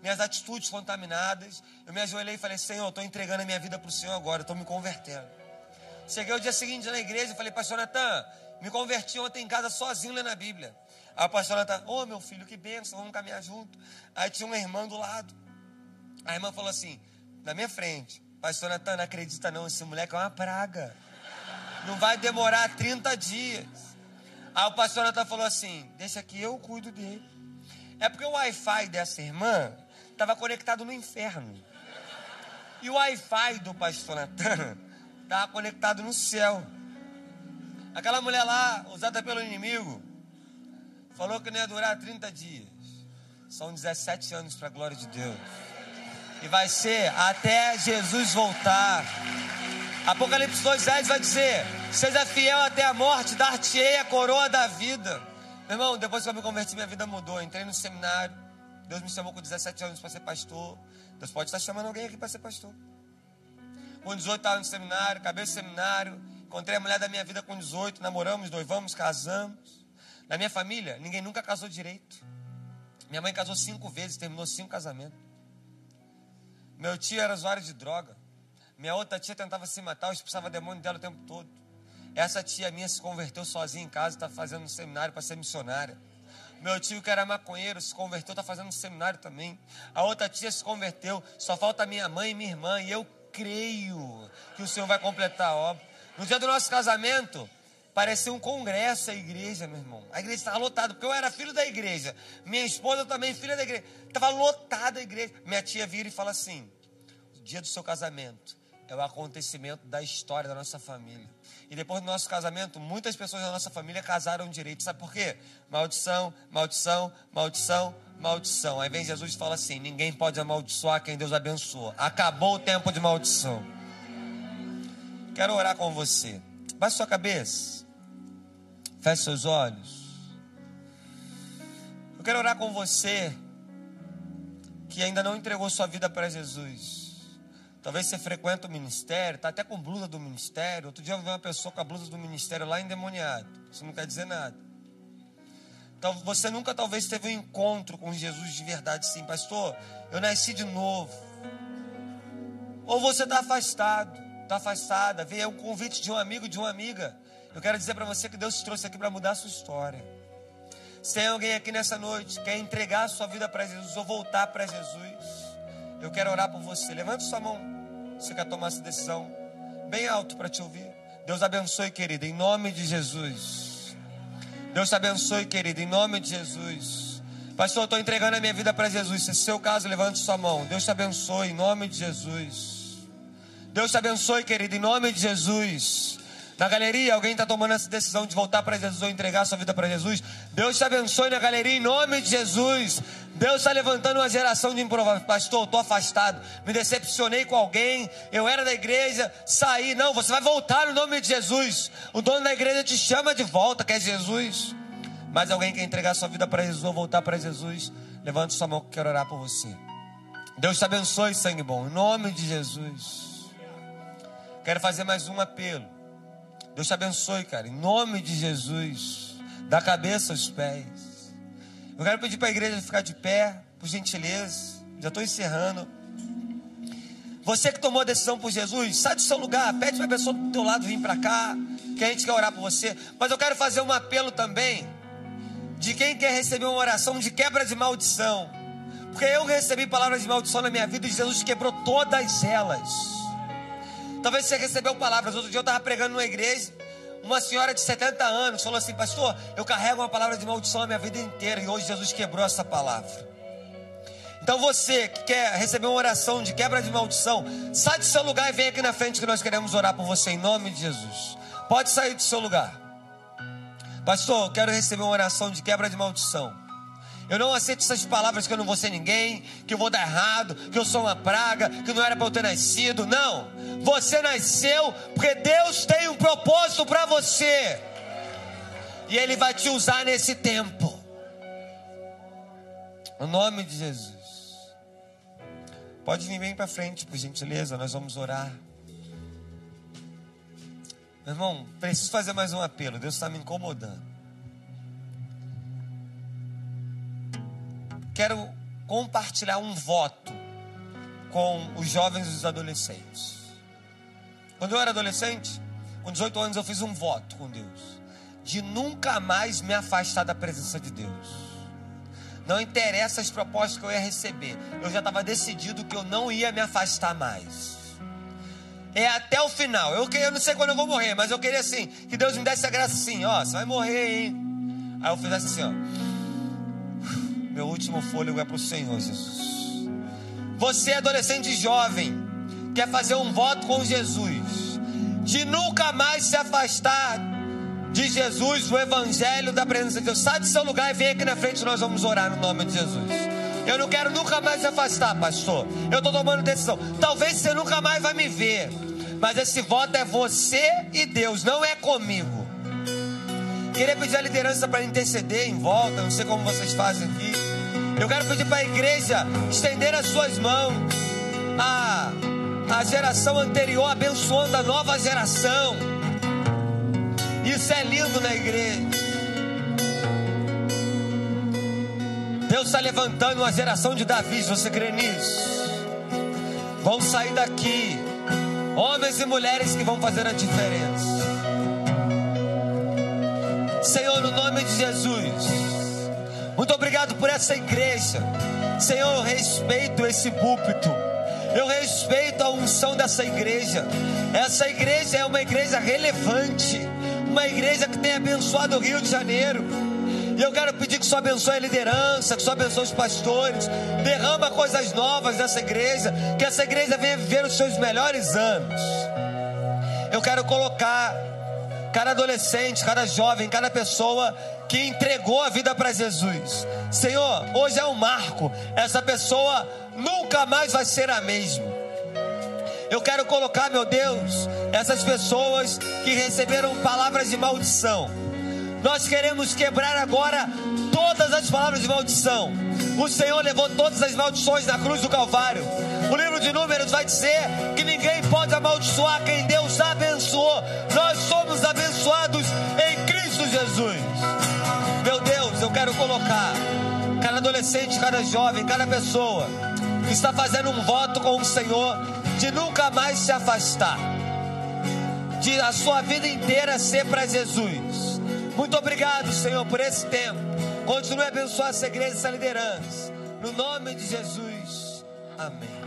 minhas atitudes contaminadas. Eu me ajoelhei e falei: Senhor, eu estou entregando a minha vida para o Senhor agora, estou me convertendo. Cheguei o dia seguinte na igreja e falei: Pastor Natan, me converti ontem em casa sozinho lendo a Bíblia. Aí pastor Natan, ô oh, meu filho, que benção, vamos caminhar junto. Aí tinha uma irmã do lado. A irmã falou assim, na minha frente: Pastor Natan, não acredita não, esse moleque é uma praga. Não vai demorar 30 dias. Aí o pastor Natan falou assim: Deixa que eu cuido dele. É porque o Wi-Fi dessa irmã estava conectado no inferno. E o Wi-Fi do pastor Natan estava conectado no céu. Aquela mulher lá, usada pelo inimigo, falou que não ia durar 30 dias. São 17 anos para a glória de Deus. E vai ser até Jesus voltar. Apocalipse 2,10 vai dizer: Seja fiel até a morte, dar-te-ei a coroa da vida. Meu irmão, depois que eu me converti, minha vida mudou. entrei no seminário. Deus me chamou com 17 anos para ser pastor. Deus pode estar chamando alguém aqui para ser pastor. Com 18 estava no seminário, acabei seminário. Encontrei a mulher da minha vida com 18, namoramos, noivamos, casamos. Na minha família, ninguém nunca casou direito. Minha mãe casou cinco vezes, terminou cinco casamentos. Meu tio era usuário de droga. Minha outra tia tentava se matar, eu expulsava demônio dela o tempo todo. Essa tia minha se converteu sozinha em casa, está fazendo um seminário para ser missionária. Meu tio, que era maconheiro, se converteu, está fazendo um seminário também. A outra tia se converteu. Só falta minha mãe e minha irmã. E eu creio que o Senhor vai completar a obra. No dia do nosso casamento, parecia um congresso a igreja, meu irmão. A igreja estava lotada, porque eu era filho da igreja. Minha esposa também, filha da igreja. Estava lotada a igreja. Minha tia vira e fala assim: dia do seu casamento é o acontecimento da história da nossa família. E depois do nosso casamento, muitas pessoas da nossa família casaram direito. Sabe por quê? Maldição, maldição, maldição, maldição. Aí vem Jesus e fala assim: ninguém pode amaldiçoar quem Deus abençoa. Acabou o tempo de maldição. Quero orar com você. Baixe sua cabeça. Feche seus olhos. Eu quero orar com você que ainda não entregou sua vida para Jesus. Talvez você frequenta o ministério, está até com blusa do ministério. Outro dia eu vi uma pessoa com a blusa do ministério lá endemoniado. Isso não quer dizer nada. Então, você nunca talvez teve um encontro com Jesus de verdade, sim, pastor. Eu nasci de novo. Ou você está afastado, está afastada. Veio um convite de um amigo, de uma amiga. Eu quero dizer para você que Deus te trouxe aqui para mudar a sua história. Se tem alguém aqui nessa noite que quer entregar a sua vida para Jesus ou voltar para Jesus, eu quero orar por você. Levante sua mão. Você quer tomar essa decisão? Bem alto para te ouvir. Deus abençoe, querida, em nome de Jesus. Deus te abençoe, querida, em nome de Jesus. Pastor, eu estou entregando a minha vida para Jesus. Se é seu caso, levante sua mão. Deus te abençoe, em nome de Jesus. Deus te abençoe, querida, em nome de Jesus. Na galeria, alguém está tomando essa decisão de voltar para Jesus ou entregar sua vida para Jesus. Deus te abençoe na galeria, em nome de Jesus. Deus está levantando uma geração de improváveis. Pastor, estou afastado, me decepcionei com alguém, eu era da igreja, saí. Não, você vai voltar no nome de Jesus. O dono da igreja te chama de volta, que é Jesus. Mas alguém quer entregar sua vida para Jesus ou voltar para Jesus, levante sua mão que eu quero orar por você. Deus te abençoe, sangue bom, em nome de Jesus. Quero fazer mais um apelo. Deus te abençoe, cara, em nome de Jesus, da cabeça aos pés. Eu quero pedir para a igreja ficar de pé, por gentileza. Já estou encerrando. Você que tomou a decisão por Jesus, sai do seu lugar, pede para a pessoa do teu lado vir para cá, que a gente quer orar por você. Mas eu quero fazer um apelo também de quem quer receber uma oração de quebra de maldição. Porque eu recebi palavras de maldição na minha vida e Jesus quebrou todas elas. Talvez você recebeu palavras. Outro dia eu estava pregando numa igreja uma senhora de 70 anos falou assim: Pastor, eu carrego uma palavra de maldição a minha vida inteira e hoje Jesus quebrou essa palavra. Então você que quer receber uma oração de quebra de maldição, sai do seu lugar e vem aqui na frente que nós queremos orar por você em nome de Jesus. Pode sair do seu lugar. Pastor, eu quero receber uma oração de quebra de maldição. Eu não aceito essas palavras que eu não vou ser ninguém, que eu vou dar errado, que eu sou uma praga, que não era para eu ter nascido. Não. Você nasceu porque Deus tem um propósito para você. E Ele vai te usar nesse tempo. No nome de Jesus. Pode vir bem para frente, por gentileza, nós vamos orar. Meu irmão, preciso fazer mais um apelo. Deus está me incomodando. Quero compartilhar um voto com os jovens e os adolescentes. Quando eu era adolescente, com 18 anos, eu fiz um voto com Deus de nunca mais me afastar da presença de Deus. Não interessa as propostas que eu ia receber, eu já estava decidido que eu não ia me afastar mais. É até o final. Eu, eu não sei quando eu vou morrer, mas eu queria assim, que Deus me desse a graça assim, ó, você vai morrer, hein? Aí eu fizesse assim, ó. Meu último fôlego é para o Senhor, Jesus. Você, adolescente jovem, quer fazer um voto com Jesus, de nunca mais se afastar de Jesus, do Evangelho, da presença de Deus. Sai do seu lugar e vem aqui na frente, nós vamos orar no nome de Jesus. Eu não quero nunca mais se afastar, pastor. Eu estou tomando decisão. Talvez você nunca mais vai me ver. Mas esse voto é você e Deus, não é comigo. Queria pedir a liderança para interceder em volta, não sei como vocês fazem aqui. Eu quero pedir para a igreja estender as suas mãos. A, a geração anterior abençoando a nova geração. Isso é lindo na igreja. Deus está levantando uma geração de Davi, você crê nisso? Vão sair daqui homens e mulheres que vão fazer a diferença. Senhor, no nome de Jesus, Muito obrigado por essa igreja. Senhor, eu respeito esse púlpito. Eu respeito a unção dessa igreja. Essa igreja é uma igreja relevante, uma igreja que tem abençoado o Rio de Janeiro. E eu quero pedir que Senhor abençoe a liderança, que Senhor abençoe os pastores, derrama coisas novas nessa igreja, que essa igreja venha viver os seus melhores anos. Eu quero colocar cada adolescente, cada jovem, cada pessoa que entregou a vida para Jesus. Senhor, hoje é um marco. Essa pessoa nunca mais vai ser a mesma. Eu quero colocar, meu Deus, essas pessoas que receberam palavras de maldição. Nós queremos quebrar agora todas as palavras de maldição. O Senhor levou todas as maldições na cruz do Calvário. O livro de Números vai dizer que ninguém pode amaldiçoar quem Deus abençoou. Nós somos abençoados em Cristo Jesus. Meu Deus, eu quero colocar cada adolescente, cada jovem, cada pessoa que está fazendo um voto com o Senhor de nunca mais se afastar, de a sua vida inteira ser para Jesus. Muito obrigado, Senhor, por esse tempo. Continue a abençoar essa igreja, essa liderança. No nome de Jesus. Amém.